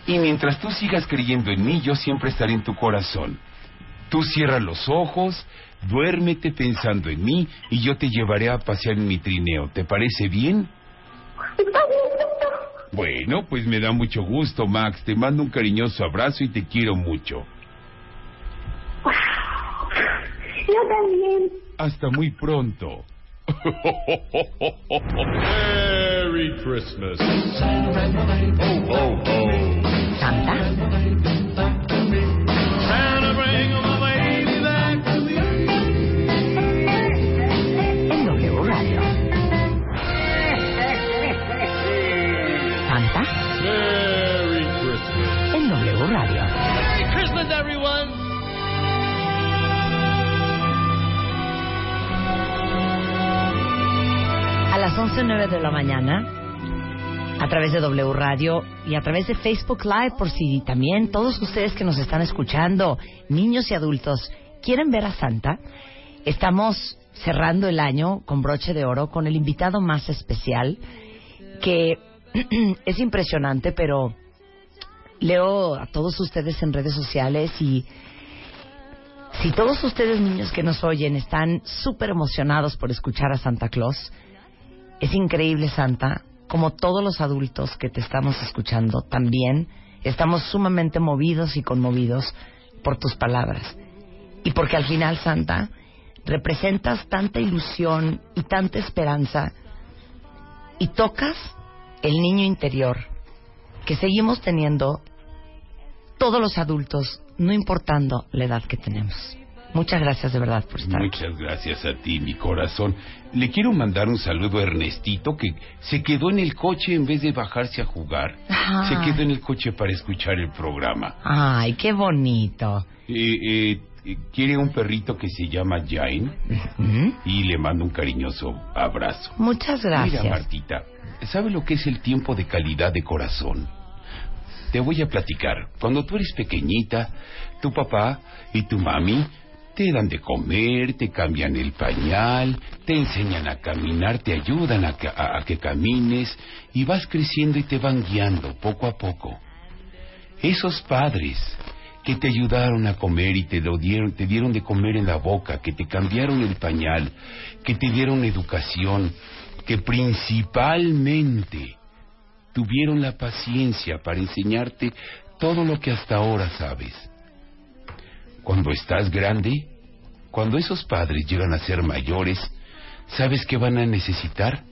Y mientras tú sigas creyendo en mí, yo siempre estaré en tu corazón. Tú cierra los ojos, duérmete pensando en mí y yo te llevaré a pasear en mi trineo. ¿Te parece bien? Está bien, doctor. Bueno, pues me da mucho gusto, Max. Te mando un cariñoso abrazo y te quiero mucho. Yo también. Hasta muy pronto. Merry Christmas. Ho, ho, ho. Santa. Santa, everyone. A las 11.09 de la mañana, a través de W Radio y a través de Facebook Live, por si también todos ustedes que nos están escuchando, niños y adultos, quieren ver a Santa, estamos cerrando el año con broche de oro con el invitado más especial, que es impresionante, pero leo a todos ustedes en redes sociales y si todos ustedes niños que nos oyen están súper emocionados por escuchar a Santa Claus, es increíble, Santa, como todos los adultos que te estamos escuchando también estamos sumamente movidos y conmovidos por tus palabras. Y porque al final, Santa, representas tanta ilusión y tanta esperanza y tocas el niño interior que seguimos teniendo todos los adultos, no importando la edad que tenemos. Muchas gracias de verdad por estar aquí. Muchas gracias a ti, mi corazón. Le quiero mandar un saludo a Ernestito que se quedó en el coche en vez de bajarse a jugar. Se quedó en el coche para escuchar el programa. Ay, qué bonito. Eh, eh, eh, quiere un perrito que se llama Jain ¿Mm? y le mando un cariñoso abrazo. Muchas gracias. Mira, Martita, ¿sabe lo que es el tiempo de calidad de corazón? Te voy a platicar. Cuando tú eres pequeñita, tu papá y tu mami te dan de comer, te cambian el pañal, te enseñan a caminar, te ayudan a que, camines y vas creciendo y te van guiando poco a poco. Esos padres que te ayudaron a comer y te lo dieron, te dieron de comer en la boca, que te cambiaron el pañal, que te dieron educación, que principalmente tuvieron la paciencia para enseñarte todo lo que hasta ahora sabes. Cuando estás grande, cuando esos padres llegan a ser mayores, ¿sabes qué van a necesitar?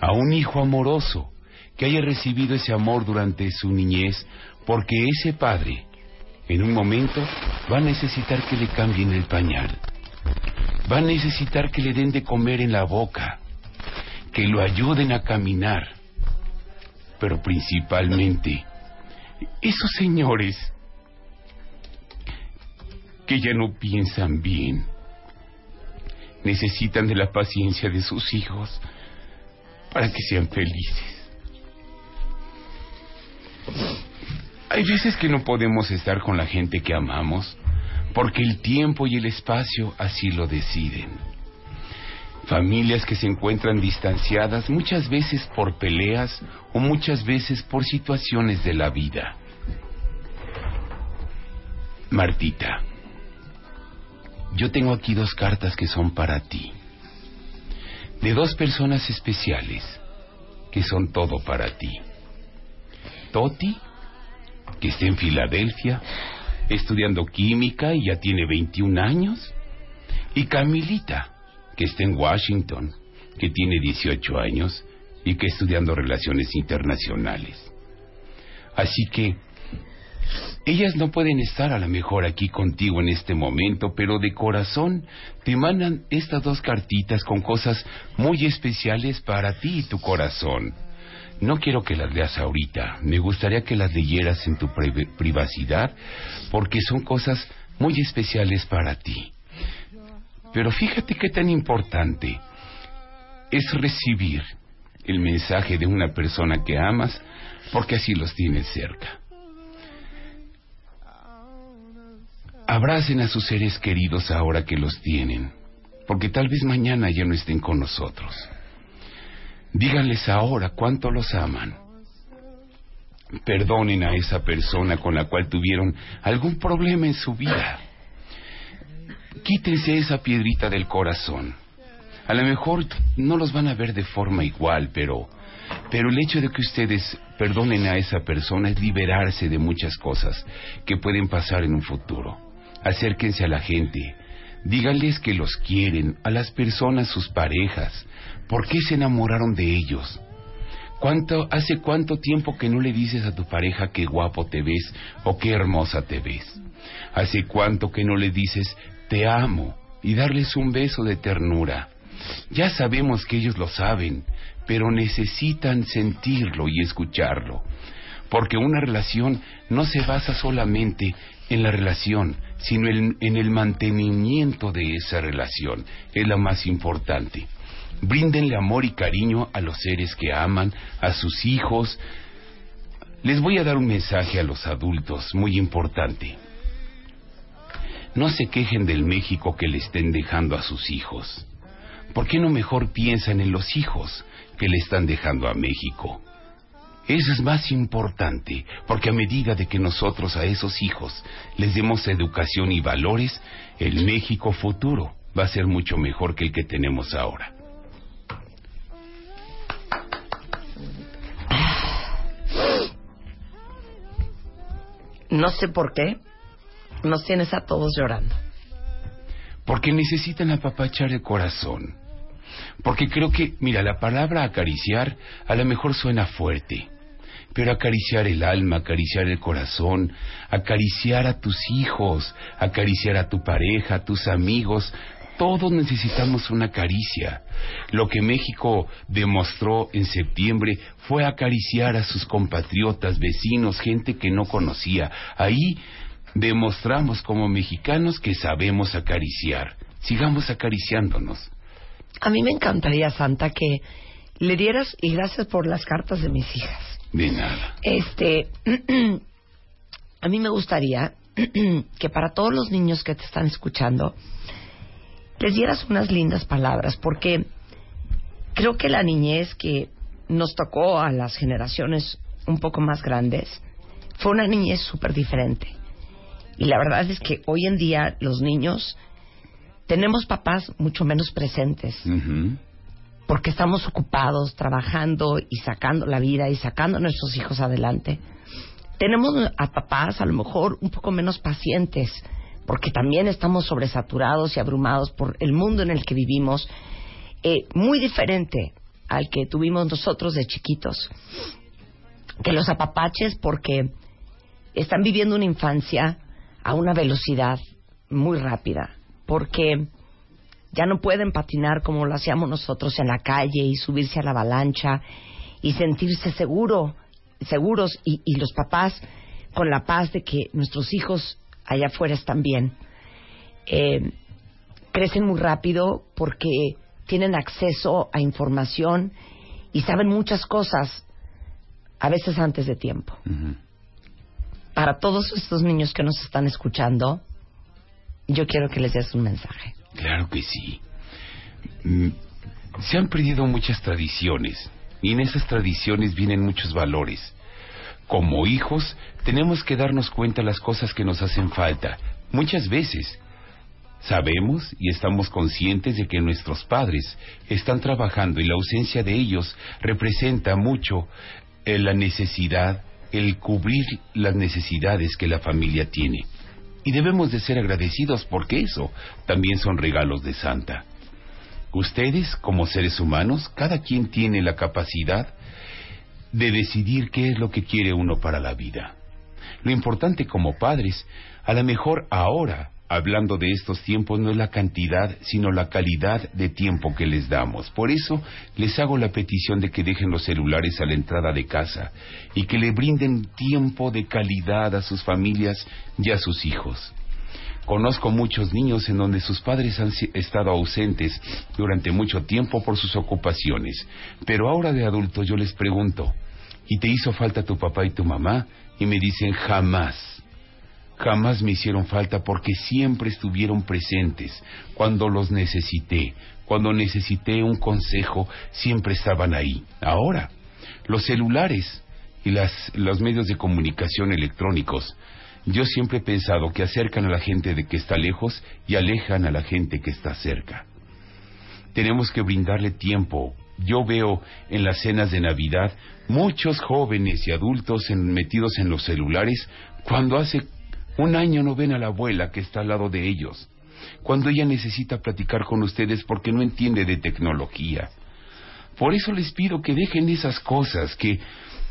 A un hijo amoroso que haya recibido ese amor durante su niñez, porque ese padre, en un momento, va a necesitar que le cambien el pañal, va a necesitar que le den de comer en la boca, que lo ayuden a caminar, pero principalmente, esos señores que ya no piensan bien, necesitan de la paciencia de sus hijos para que sean felices. Hay veces que no podemos estar con la gente que amamos porque el tiempo y el espacio así lo deciden. Familias que se encuentran distanciadas muchas veces por peleas o muchas veces por situaciones de la vida. Martita, yo tengo aquí dos cartas que son para ti, de dos personas especiales que son todo para ti. Toti, que está en Filadelfia, estudiando química y ya tiene 21 años, y Camilita, que está en Washington, que tiene 18 años y que estudiando relaciones internacionales. Así que ellas no pueden estar a lo mejor aquí contigo en este momento, pero de corazón te mandan estas dos cartitas con cosas muy especiales para ti y tu corazón. No quiero que las leas ahorita, me gustaría que las leyeras en tu pri- privacidad, porque son cosas muy especiales para ti. Pero fíjate qué tan importante es recibir el mensaje de una persona que amas, porque así los tienes cerca. Abracen a sus seres queridos ahora que los tienen, porque tal vez mañana ya no estén con nosotros. Díganles ahora cuánto los aman. Perdonen a esa persona con la cual tuvieron algún problema en su vida. Quítense esa piedrita del corazón. A lo mejor no los van a ver de forma igual, pero pero el hecho de que ustedes perdonen a esa persona es liberarse de muchas cosas que pueden pasar en un futuro. Acérquense a la gente, díganles que los quieren, a las personas, sus parejas. ¿Por qué se enamoraron de ellos? ¿Cuánto, ¿Hace cuánto tiempo que no le dices a tu pareja qué guapo te ves o qué hermosa te ves? ¿Hace cuánto que no le dices te amo y darles un beso de ternura? Ya sabemos que ellos lo saben, pero necesitan sentirlo y escucharlo. Porque una relación no se basa solamente en la relación, sino en, el mantenimiento de esa relación. Es la más importante. Bríndenle amor y cariño a los seres que aman, a sus hijos. Les voy a dar un mensaje a los adultos muy importante. No se quejen del México que le estén dejando a sus hijos. ¿Por qué no mejor piensan en los hijos que le están dejando a México? Eso es más importante, porque a medida de que nosotros a esos hijos les demos educación y valores, el México futuro va a ser mucho mejor que el que tenemos ahora. No sé por qué nos tienes a todos llorando. Porque necesitan apapachar el corazón. Porque creo que, mira, la palabra acariciar a lo mejor suena fuerte, pero acariciar el alma, acariciar el corazón, acariciar a tus hijos, acariciar a tu pareja, a tus amigos, todos necesitamos una caricia. Lo que México demostró en septiembre fue acariciar a sus compatriotas, vecinos, gente que no conocía. Ahí demostramos como mexicanos que sabemos acariciar. Sigamos acariciándonos. A mí me encantaría, Santa, que le dieras, y gracias por las cartas de mis hijas, De nada. Este, a mí me gustaría que para todos los niños que te están escuchando, les dieras unas lindas palabras, porque creo que la niñez que nos tocó a las generaciones un poco más grandes fue una niñez súper diferente. Y la verdad es que hoy en día los niños tenemos papás mucho menos presentes porque estamos ocupados trabajando y sacando la vida y sacando a nuestros hijos adelante. Tenemos a papás a lo mejor un poco menos pacientes porque también estamos sobresaturados y abrumados por el mundo en el que vivimos, eh, muy diferente al que tuvimos nosotros de chiquitos. Que los apapaches porque están viviendo una infancia a una velocidad muy rápida, porque ya no pueden patinar como lo hacíamos nosotros en la calle y subirse a la avalancha y sentirse seguro, seguros y, los papás con la paz de que nuestros hijos allá afuera están bien. Eh, crecen muy rápido porque tienen acceso a información y saben muchas cosas, a veces antes de tiempo. Para todos estos niños que nos están escuchando, yo quiero que les des un mensaje. Claro que sí. Mm, Se han perdido muchas tradiciones y en esas tradiciones vienen muchos valores. Como hijos tenemos que darnos cuenta las cosas que nos hacen falta. Muchas veces sabemos y estamos conscientes de que nuestros padres están trabajando y la ausencia de ellos representa mucho eh, la necesidad, el cubrir las necesidades que la familia tiene. Y debemos de ser agradecidos porque eso también son regalos de Santa. Ustedes, como seres humanos, cada quien tiene la capacidad de decidir qué es lo que quiere uno para la vida. Lo importante como padres, a lo mejor ahora, hablando de estos tiempos, no es la cantidad, sino la calidad de tiempo que les damos. Por eso les hago la petición de que dejen los celulares a la entrada de casa y que le brinden tiempo de calidad a sus familias y a sus hijos. Conozco muchos niños en donde sus padres han estado ausentes durante mucho tiempo por sus ocupaciones, pero ahora de adulto yo les pregunto, ¿y te hizo falta tu papá y tu mamá? Y me dicen jamás. Jamás me hicieron falta porque siempre estuvieron presentes. Cuando los necesité, cuando necesité un consejo, siempre estaban ahí. Ahora, los celulares y las, los medios de comunicación electrónicos, yo siempre he pensado que acercan a la gente de que está lejos y alejan a la gente que está cerca. Tenemos que brindarle tiempo. Yo veo en las cenas de Navidad muchos jóvenes y adultos metidos en los celulares cuando hace un año no ven a la abuela que está al lado de ellos. Cuando ella necesita platicar con ustedes porque no entiende de tecnología. Por eso les pido que dejen esas cosas, que,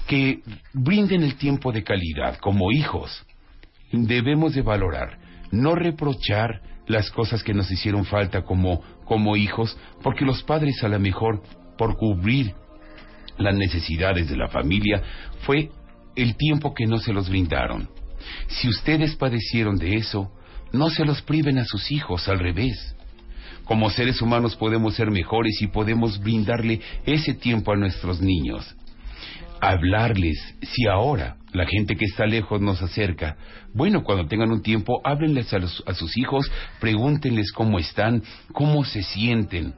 que brinden el tiempo de calidad como hijos. Debemos de valorar, no reprochar las cosas que nos hicieron falta como, como hijos, porque los padres a lo mejor, por cubrir las necesidades de la familia, fue el tiempo que no se los brindaron. Si ustedes padecieron de eso, no se los priven a sus hijos, al revés. Como seres humanos podemos ser mejores y podemos brindarle ese tiempo a nuestros niños. Hablarles, si ahora la gente que está lejos nos acerca, bueno, cuando tengan un tiempo, háblenles a, a sus hijos, pregúntenles cómo están, cómo se sienten.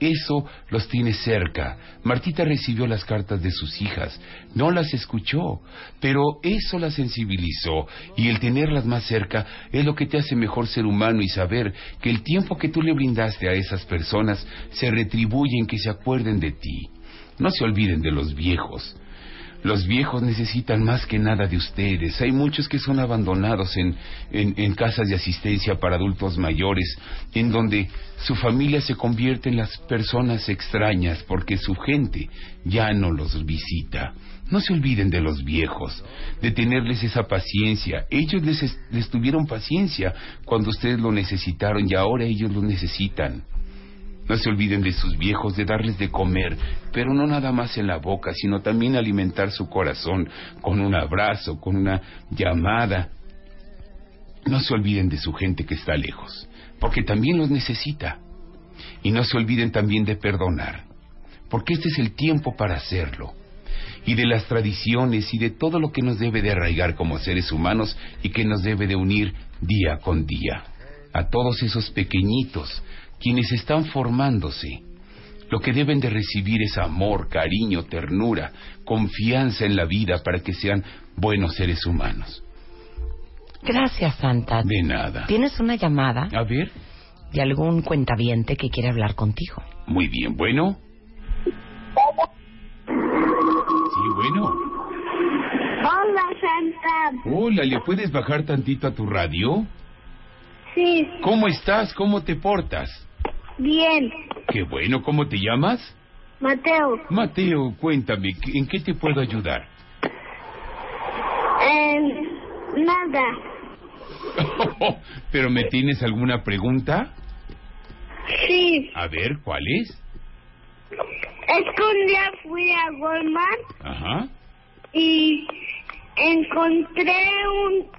Eso los tiene cerca. Martita recibió las cartas de sus hijas, no las escuchó, pero eso la sensibilizó y el tenerlas más cerca es lo que te hace mejor ser humano y saber que el tiempo que tú le brindaste a esas personas se retribuye en que se acuerden de ti. No se olviden de los viejos. Los viejos necesitan más que nada de ustedes. Hay muchos que son abandonados en, en, casas de asistencia para adultos mayores, en donde su familia se convierte en las personas extrañas porque su gente ya no los visita. No se olviden de los viejos, de tenerles esa paciencia. Ellos les, es- les tuvieron paciencia cuando ustedes lo necesitaron y ahora ellos lo necesitan. No se olviden de sus viejos, de darles de comer, pero no nada más en la boca, sino también alimentar su corazón con un abrazo, con una llamada. No se olviden de su gente que está lejos, porque también los necesita. Y no se olviden también de perdonar, porque este es el tiempo para hacerlo. y de las tradiciones y de todo lo que nos debe de arraigar como seres humanos y que nos debe de unir día con día. A todos esos pequeñitos, quienes están formándose, lo que deben de recibir es amor, cariño, ternura, confianza en la vida para que sean buenos seres humanos. Gracias, Santa. De nada. ¿Tienes una llamada A ver, de algún cuentaviente que quiere hablar contigo? muy bien, bueno. Sí, bueno. Hola, Santa. Hola, ¿le puedes bajar tantito a tu radio? Sí, ¿Cómo estás? ¿Cómo te portas? Bien. Qué bueno, ¿cómo te llamas? Mateo, Mateo, cuéntame, ¿en qué te puedo ayudar? eh, nada. ¿Pero me tienes alguna pregunta? Sí, A ver, ¿cuál es? es que un día fui a Walmart Ajá. y encontré un,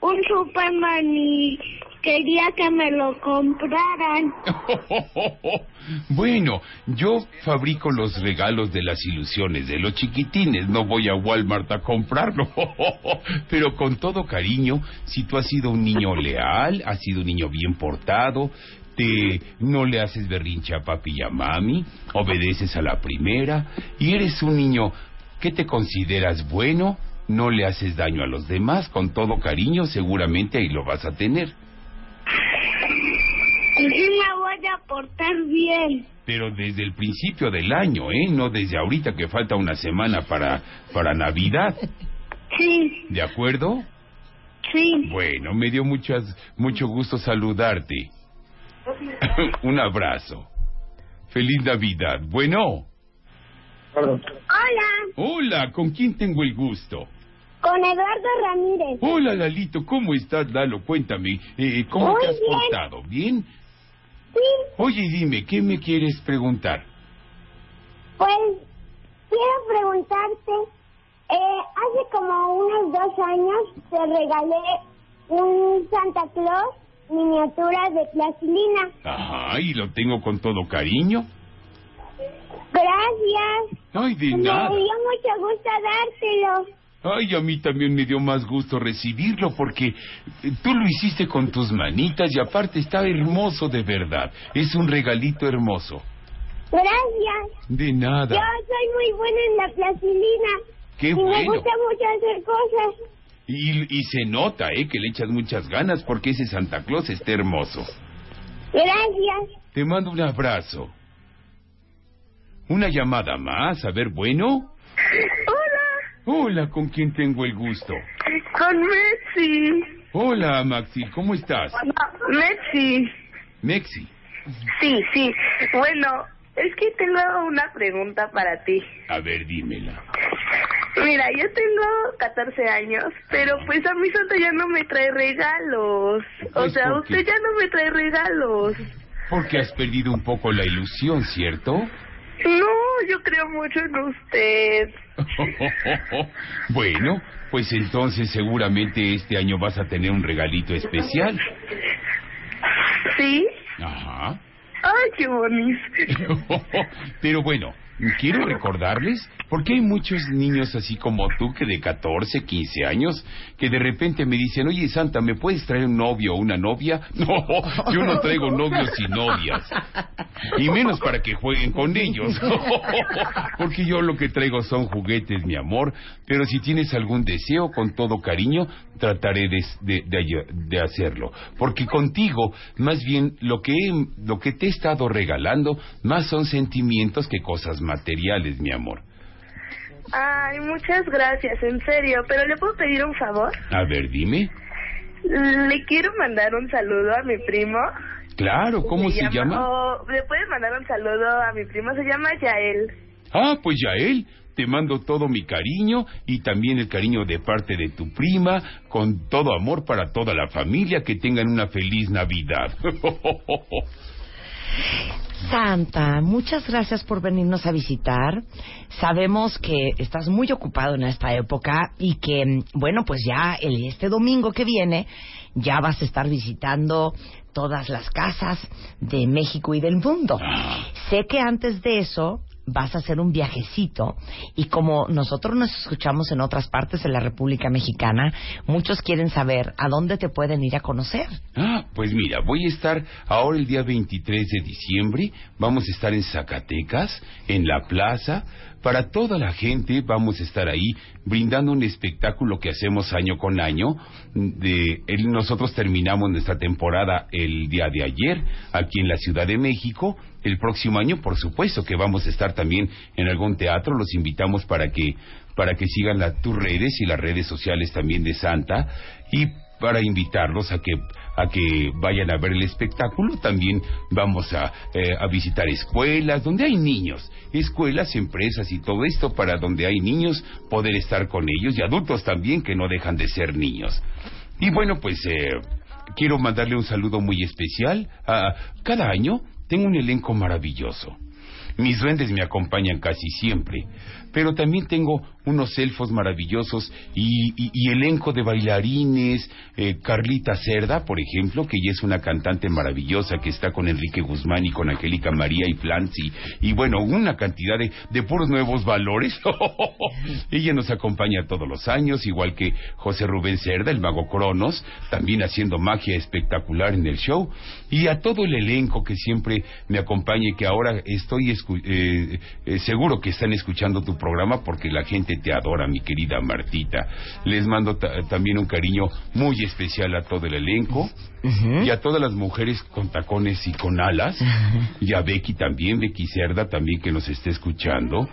un Superman y quería que me lo compraran. Bueno, yo fabrico los regalos de las ilusiones de los chiquitines. No voy a Walmart a comprarlo. Pero con todo cariño, si tú has sido un niño leal, has sido un niño bien portado, te no le haces berrinche a papi y a mami, obedeces a la primera y eres un niño que te consideras bueno, no le haces daño a los demás, con todo cariño, seguramente ahí lo vas a tener. Y sí me voy a portar bien. Pero desde el principio del año, ¿eh? No desde ahorita que falta una semana para, para Navidad. Sí, ¿De acuerdo? sí. Bueno, me dio muchas, mucho gusto saludarte. Un abrazo. Feliz Navidad. Bueno. Hola, Hola, ¿con quién tengo el gusto? Con Eduardo Ramírez. Hola, Lalito, ¿cómo estás, Lalo? Cuéntame, eh, ¿cómo Muy te has bien. portado? ¿Bien? Sí, Oye, dime, ¿qué me quieres preguntar? pues quiero preguntarte, eh, hace como unos dos años te regalé un Santa Claus miniatura de plastilina. Ajá, y lo tengo con todo cariño. Gracias. Ay, de Me nada. dio mucho gusto dártelo. Ay, a mí también me dio más gusto recibirlo porque tú lo hiciste con tus manitas y aparte está hermoso de verdad. Es un regalito hermoso. Gracias. De Yo nada. soy muy buena en la plastilina. Qué y me bueno. gusta mucho hacer cosas. Y, y se nota, ¿eh? Que le echas muchas ganas porque ese Santa Claus está hermoso. Gracias. Te mando un abrazo. Una llamada más, a ver, bueno. Hola, ¿con quién tengo el gusto? con Messi. Hola, Maxi, ¿cómo estás? Messi. Mexi. Sí, sí. Bueno, es que tengo una pregunta para ti. A ver, dímela. Mira, yo tengo 14 años, pero pues a mí Santa ya no me trae regalos. O Pues, sea, ¿por qué? usted ya no me trae regalos. Porque has perdido un poco la ilusión, ¿cierto? No, yo creo mucho en usted. bueno, pues entonces seguramente este año vas a tener un regalito especial. ¿Sí? Ajá. Ay, qué bonito. Pero bueno, quiero recordarles, porque hay muchos niños así como tú que de 14, 15 años, que de repente me dicen, oye Santa, ¿me puedes traer un novio o una novia? No, yo no traigo novios y novias. Y menos para que jueguen con ellos. Porque yo lo que traigo son juguetes, mi amor. Pero si tienes algún deseo, con todo cariño, trataré de, de- de de hacerlo. Porque contigo, más bien, lo que, lo que te he estado regalando, más son sentimientos que cosas materiales, mi amor. Ay, muchas gracias, en serio. Pero le puedo pedir un favor. A ver, dime. Le quiero mandar un saludo a mi primo. Claro, ¿cómo se llama? o le puedes mandar un saludo a mi primo, se llama Yael. Ah, pues ya él. Te mando todo mi cariño y también el cariño de parte de tu prima, con todo amor para toda la familia, que tengan una feliz Navidad. Santa, muchas gracias por venirnos a visitar. Sabemos que estás muy ocupado en esta época y que, bueno, pues ya el, este domingo que viene ya vas a estar visitando todas las casas de México y del mundo. Sé que antes de eso vas a hacer un viajecito y como nosotros nos escuchamos en otras partes de la República Mexicana, muchos quieren saber a dónde te pueden ir a conocer. Ah, pues mira, voy a estar ahora el día 23 de diciembre, vamos a estar en Zacatecas, en la plaza, para toda la gente vamos a estar ahí brindando un espectáculo que hacemos año con año. Nosotros terminamos nuestra temporada el día de ayer aquí en la Ciudad de México. El próximo año, por supuesto, que vamos a estar también en algún teatro. Los invitamos para que para que sigan la- tus redes y las redes sociales también de Santa y para invitarlos a que a que vayan a ver el espectáculo. También vamos a, eh, a visitar escuelas donde hay niños, escuelas, empresas y todo esto para donde hay niños poder estar con ellos y adultos también que no dejan de ser niños. Y bueno, pues eh, quiero mandarle un saludo muy especial. cada año tengo un elenco maravilloso. Mis duendes me acompañan casi siempre, pero también tengo unos elfos maravillosos y, y- y elenco de bailarines, eh, Carlita Cerda, por ejemplo, que ella es una cantante maravillosa que está con Enrique Guzmán y con Angélica María y Flancy, y bueno, una cantidad de, de puros nuevos valores. ella nos acompaña todos los años, igual que José Rubén Cerda, el mago Cronos, también haciendo magia espectacular en el show, y a todo el elenco que siempre me acompaña y que ahora estoy escu- eh, eh, seguro que están escuchando tu programa porque la gente te adora, mi querida Martita. Les mando ta- también un cariño muy especial a todo el elenco y a todas las mujeres con tacones y con alas, y a Becky también, Becky Cerda también que nos esté escuchando.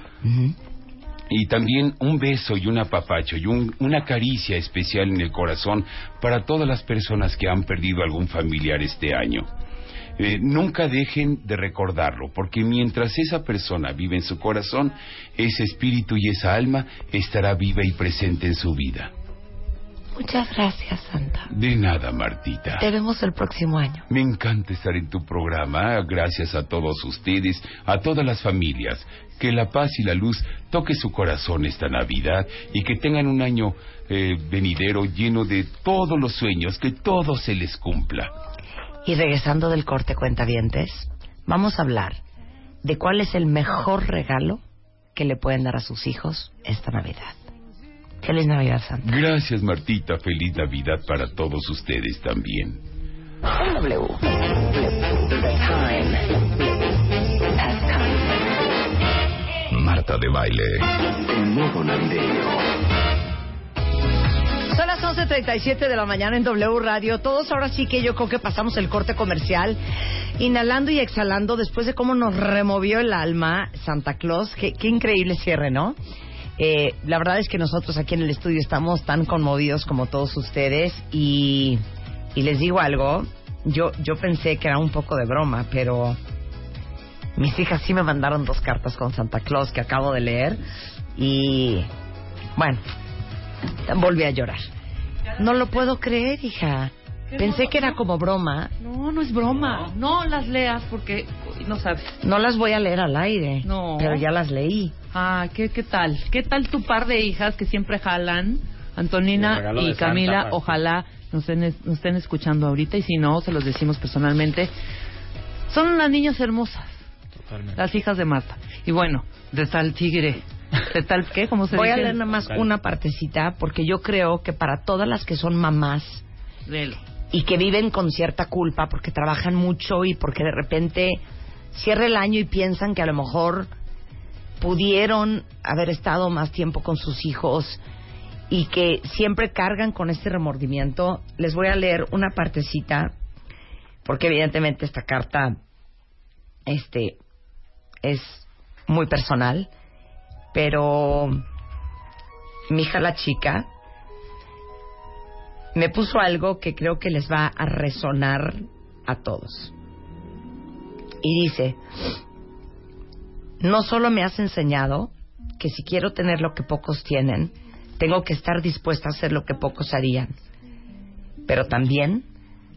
Y también un beso y un apapacho y un- una caricia especial en el corazón para todas las personas que han perdido algún familiar este año. Eh, nunca dejen de recordarlo, porque mientras esa persona vive en su corazón, ese espíritu y esa alma estará viva y presente en su vida. Muchas gracias, Santa. De nada, Martita. Te vemos el próximo año. Me encanta estar en tu programa. Gracias a todos ustedes, a todas las familias. Que la paz y la luz toque su corazón esta Navidad y que tengan un año eh, venidero lleno de todos los sueños, que todo se les cumpla. Y regresando del corte cuentavientes, vamos a hablar de cuál es el mejor regalo que le pueden dar a sus hijos esta Navidad. Feliz Navidad, Santa. Gracias, Martita. Feliz Navidad para todos ustedes también. Marta de baile. Navideño. Son las 11.37 de la mañana en W Radio. Todos ahora sí que yo creo que pasamos el corte comercial, inhalando y exhalando después de cómo nos removió el alma Santa Claus. Qué, qué increíble cierre, ¿no? Eh, la verdad es que nosotros aquí en el estudio estamos tan conmovidos como todos ustedes y, y les digo algo, yo, yo pensé que era un poco de broma, pero mis hijas sí me mandaron dos cartas con Santa Claus que acabo de leer y bueno, volví a llorar. No lo puedo creer, hija. Pensé que era como broma. No, no es broma. No las leas porque no sabes. No las voy a leer al aire. No. Pero ya las leí. Ah, ¿qué, ¿qué tal? ¿Qué tal tu par de hijas que siempre jalan? El Antonina y Santa, Camila, ojalá nos estén, nos estén escuchando ahorita y si no, se los decimos personalmente. Son unas niñas hermosas, Totalmente. las hijas de Marta. Y bueno, de tal tigre, de tal, ¿qué? ¿Cómo se Voy a leer nada más una partecita porque yo creo que para todas las que son mamás y que viven con cierta culpa porque trabajan mucho y porque de repente cierra el año y piensan que a lo mejor pudieron haber estado más tiempo con sus hijos y que siempre cargan con este remordimiento, les voy a leer una partecita porque evidentemente esta carta este es muy personal, pero mi hija la chica me puso algo que creo que les va a resonar a todos. Y dice, no solo me has enseñado que si quiero tener lo que pocos tienen, tengo que estar dispuesta a hacer lo que pocos harían, pero también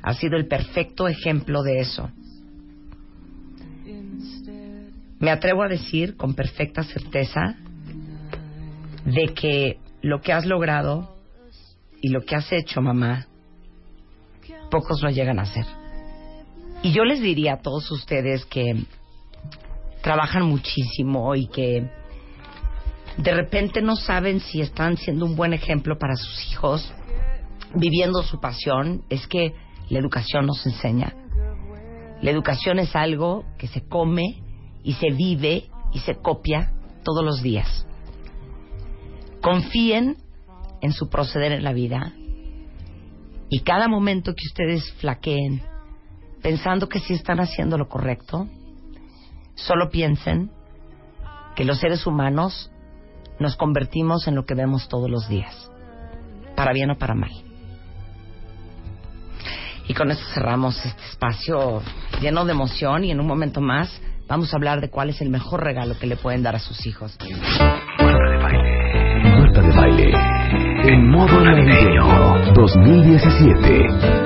has sido el perfecto ejemplo de eso. Me atrevo a decir con perfecta certeza de que lo que has logrado y lo que has hecho, mamá, pocos lo llegan a hacer. Y yo les diría a todos ustedes que trabajan muchísimo y que de repente no saben si están siendo un buen ejemplo para sus hijos, viviendo su pasión, es que la educación nos enseña. La educación es algo que se come y se vive y se copia todos los días. Confíen en su proceder en la vida y cada momento que ustedes flaqueen pensando que sí están haciendo lo correcto, solo piensen que los seres humanos nos convertimos en lo que vemos todos los días, para bien o para mal. Y con esto cerramos este espacio lleno de emoción y en un momento más vamos a hablar de cuál es el mejor regalo que le pueden dar a sus hijos. Baile. En modo navideño 2017.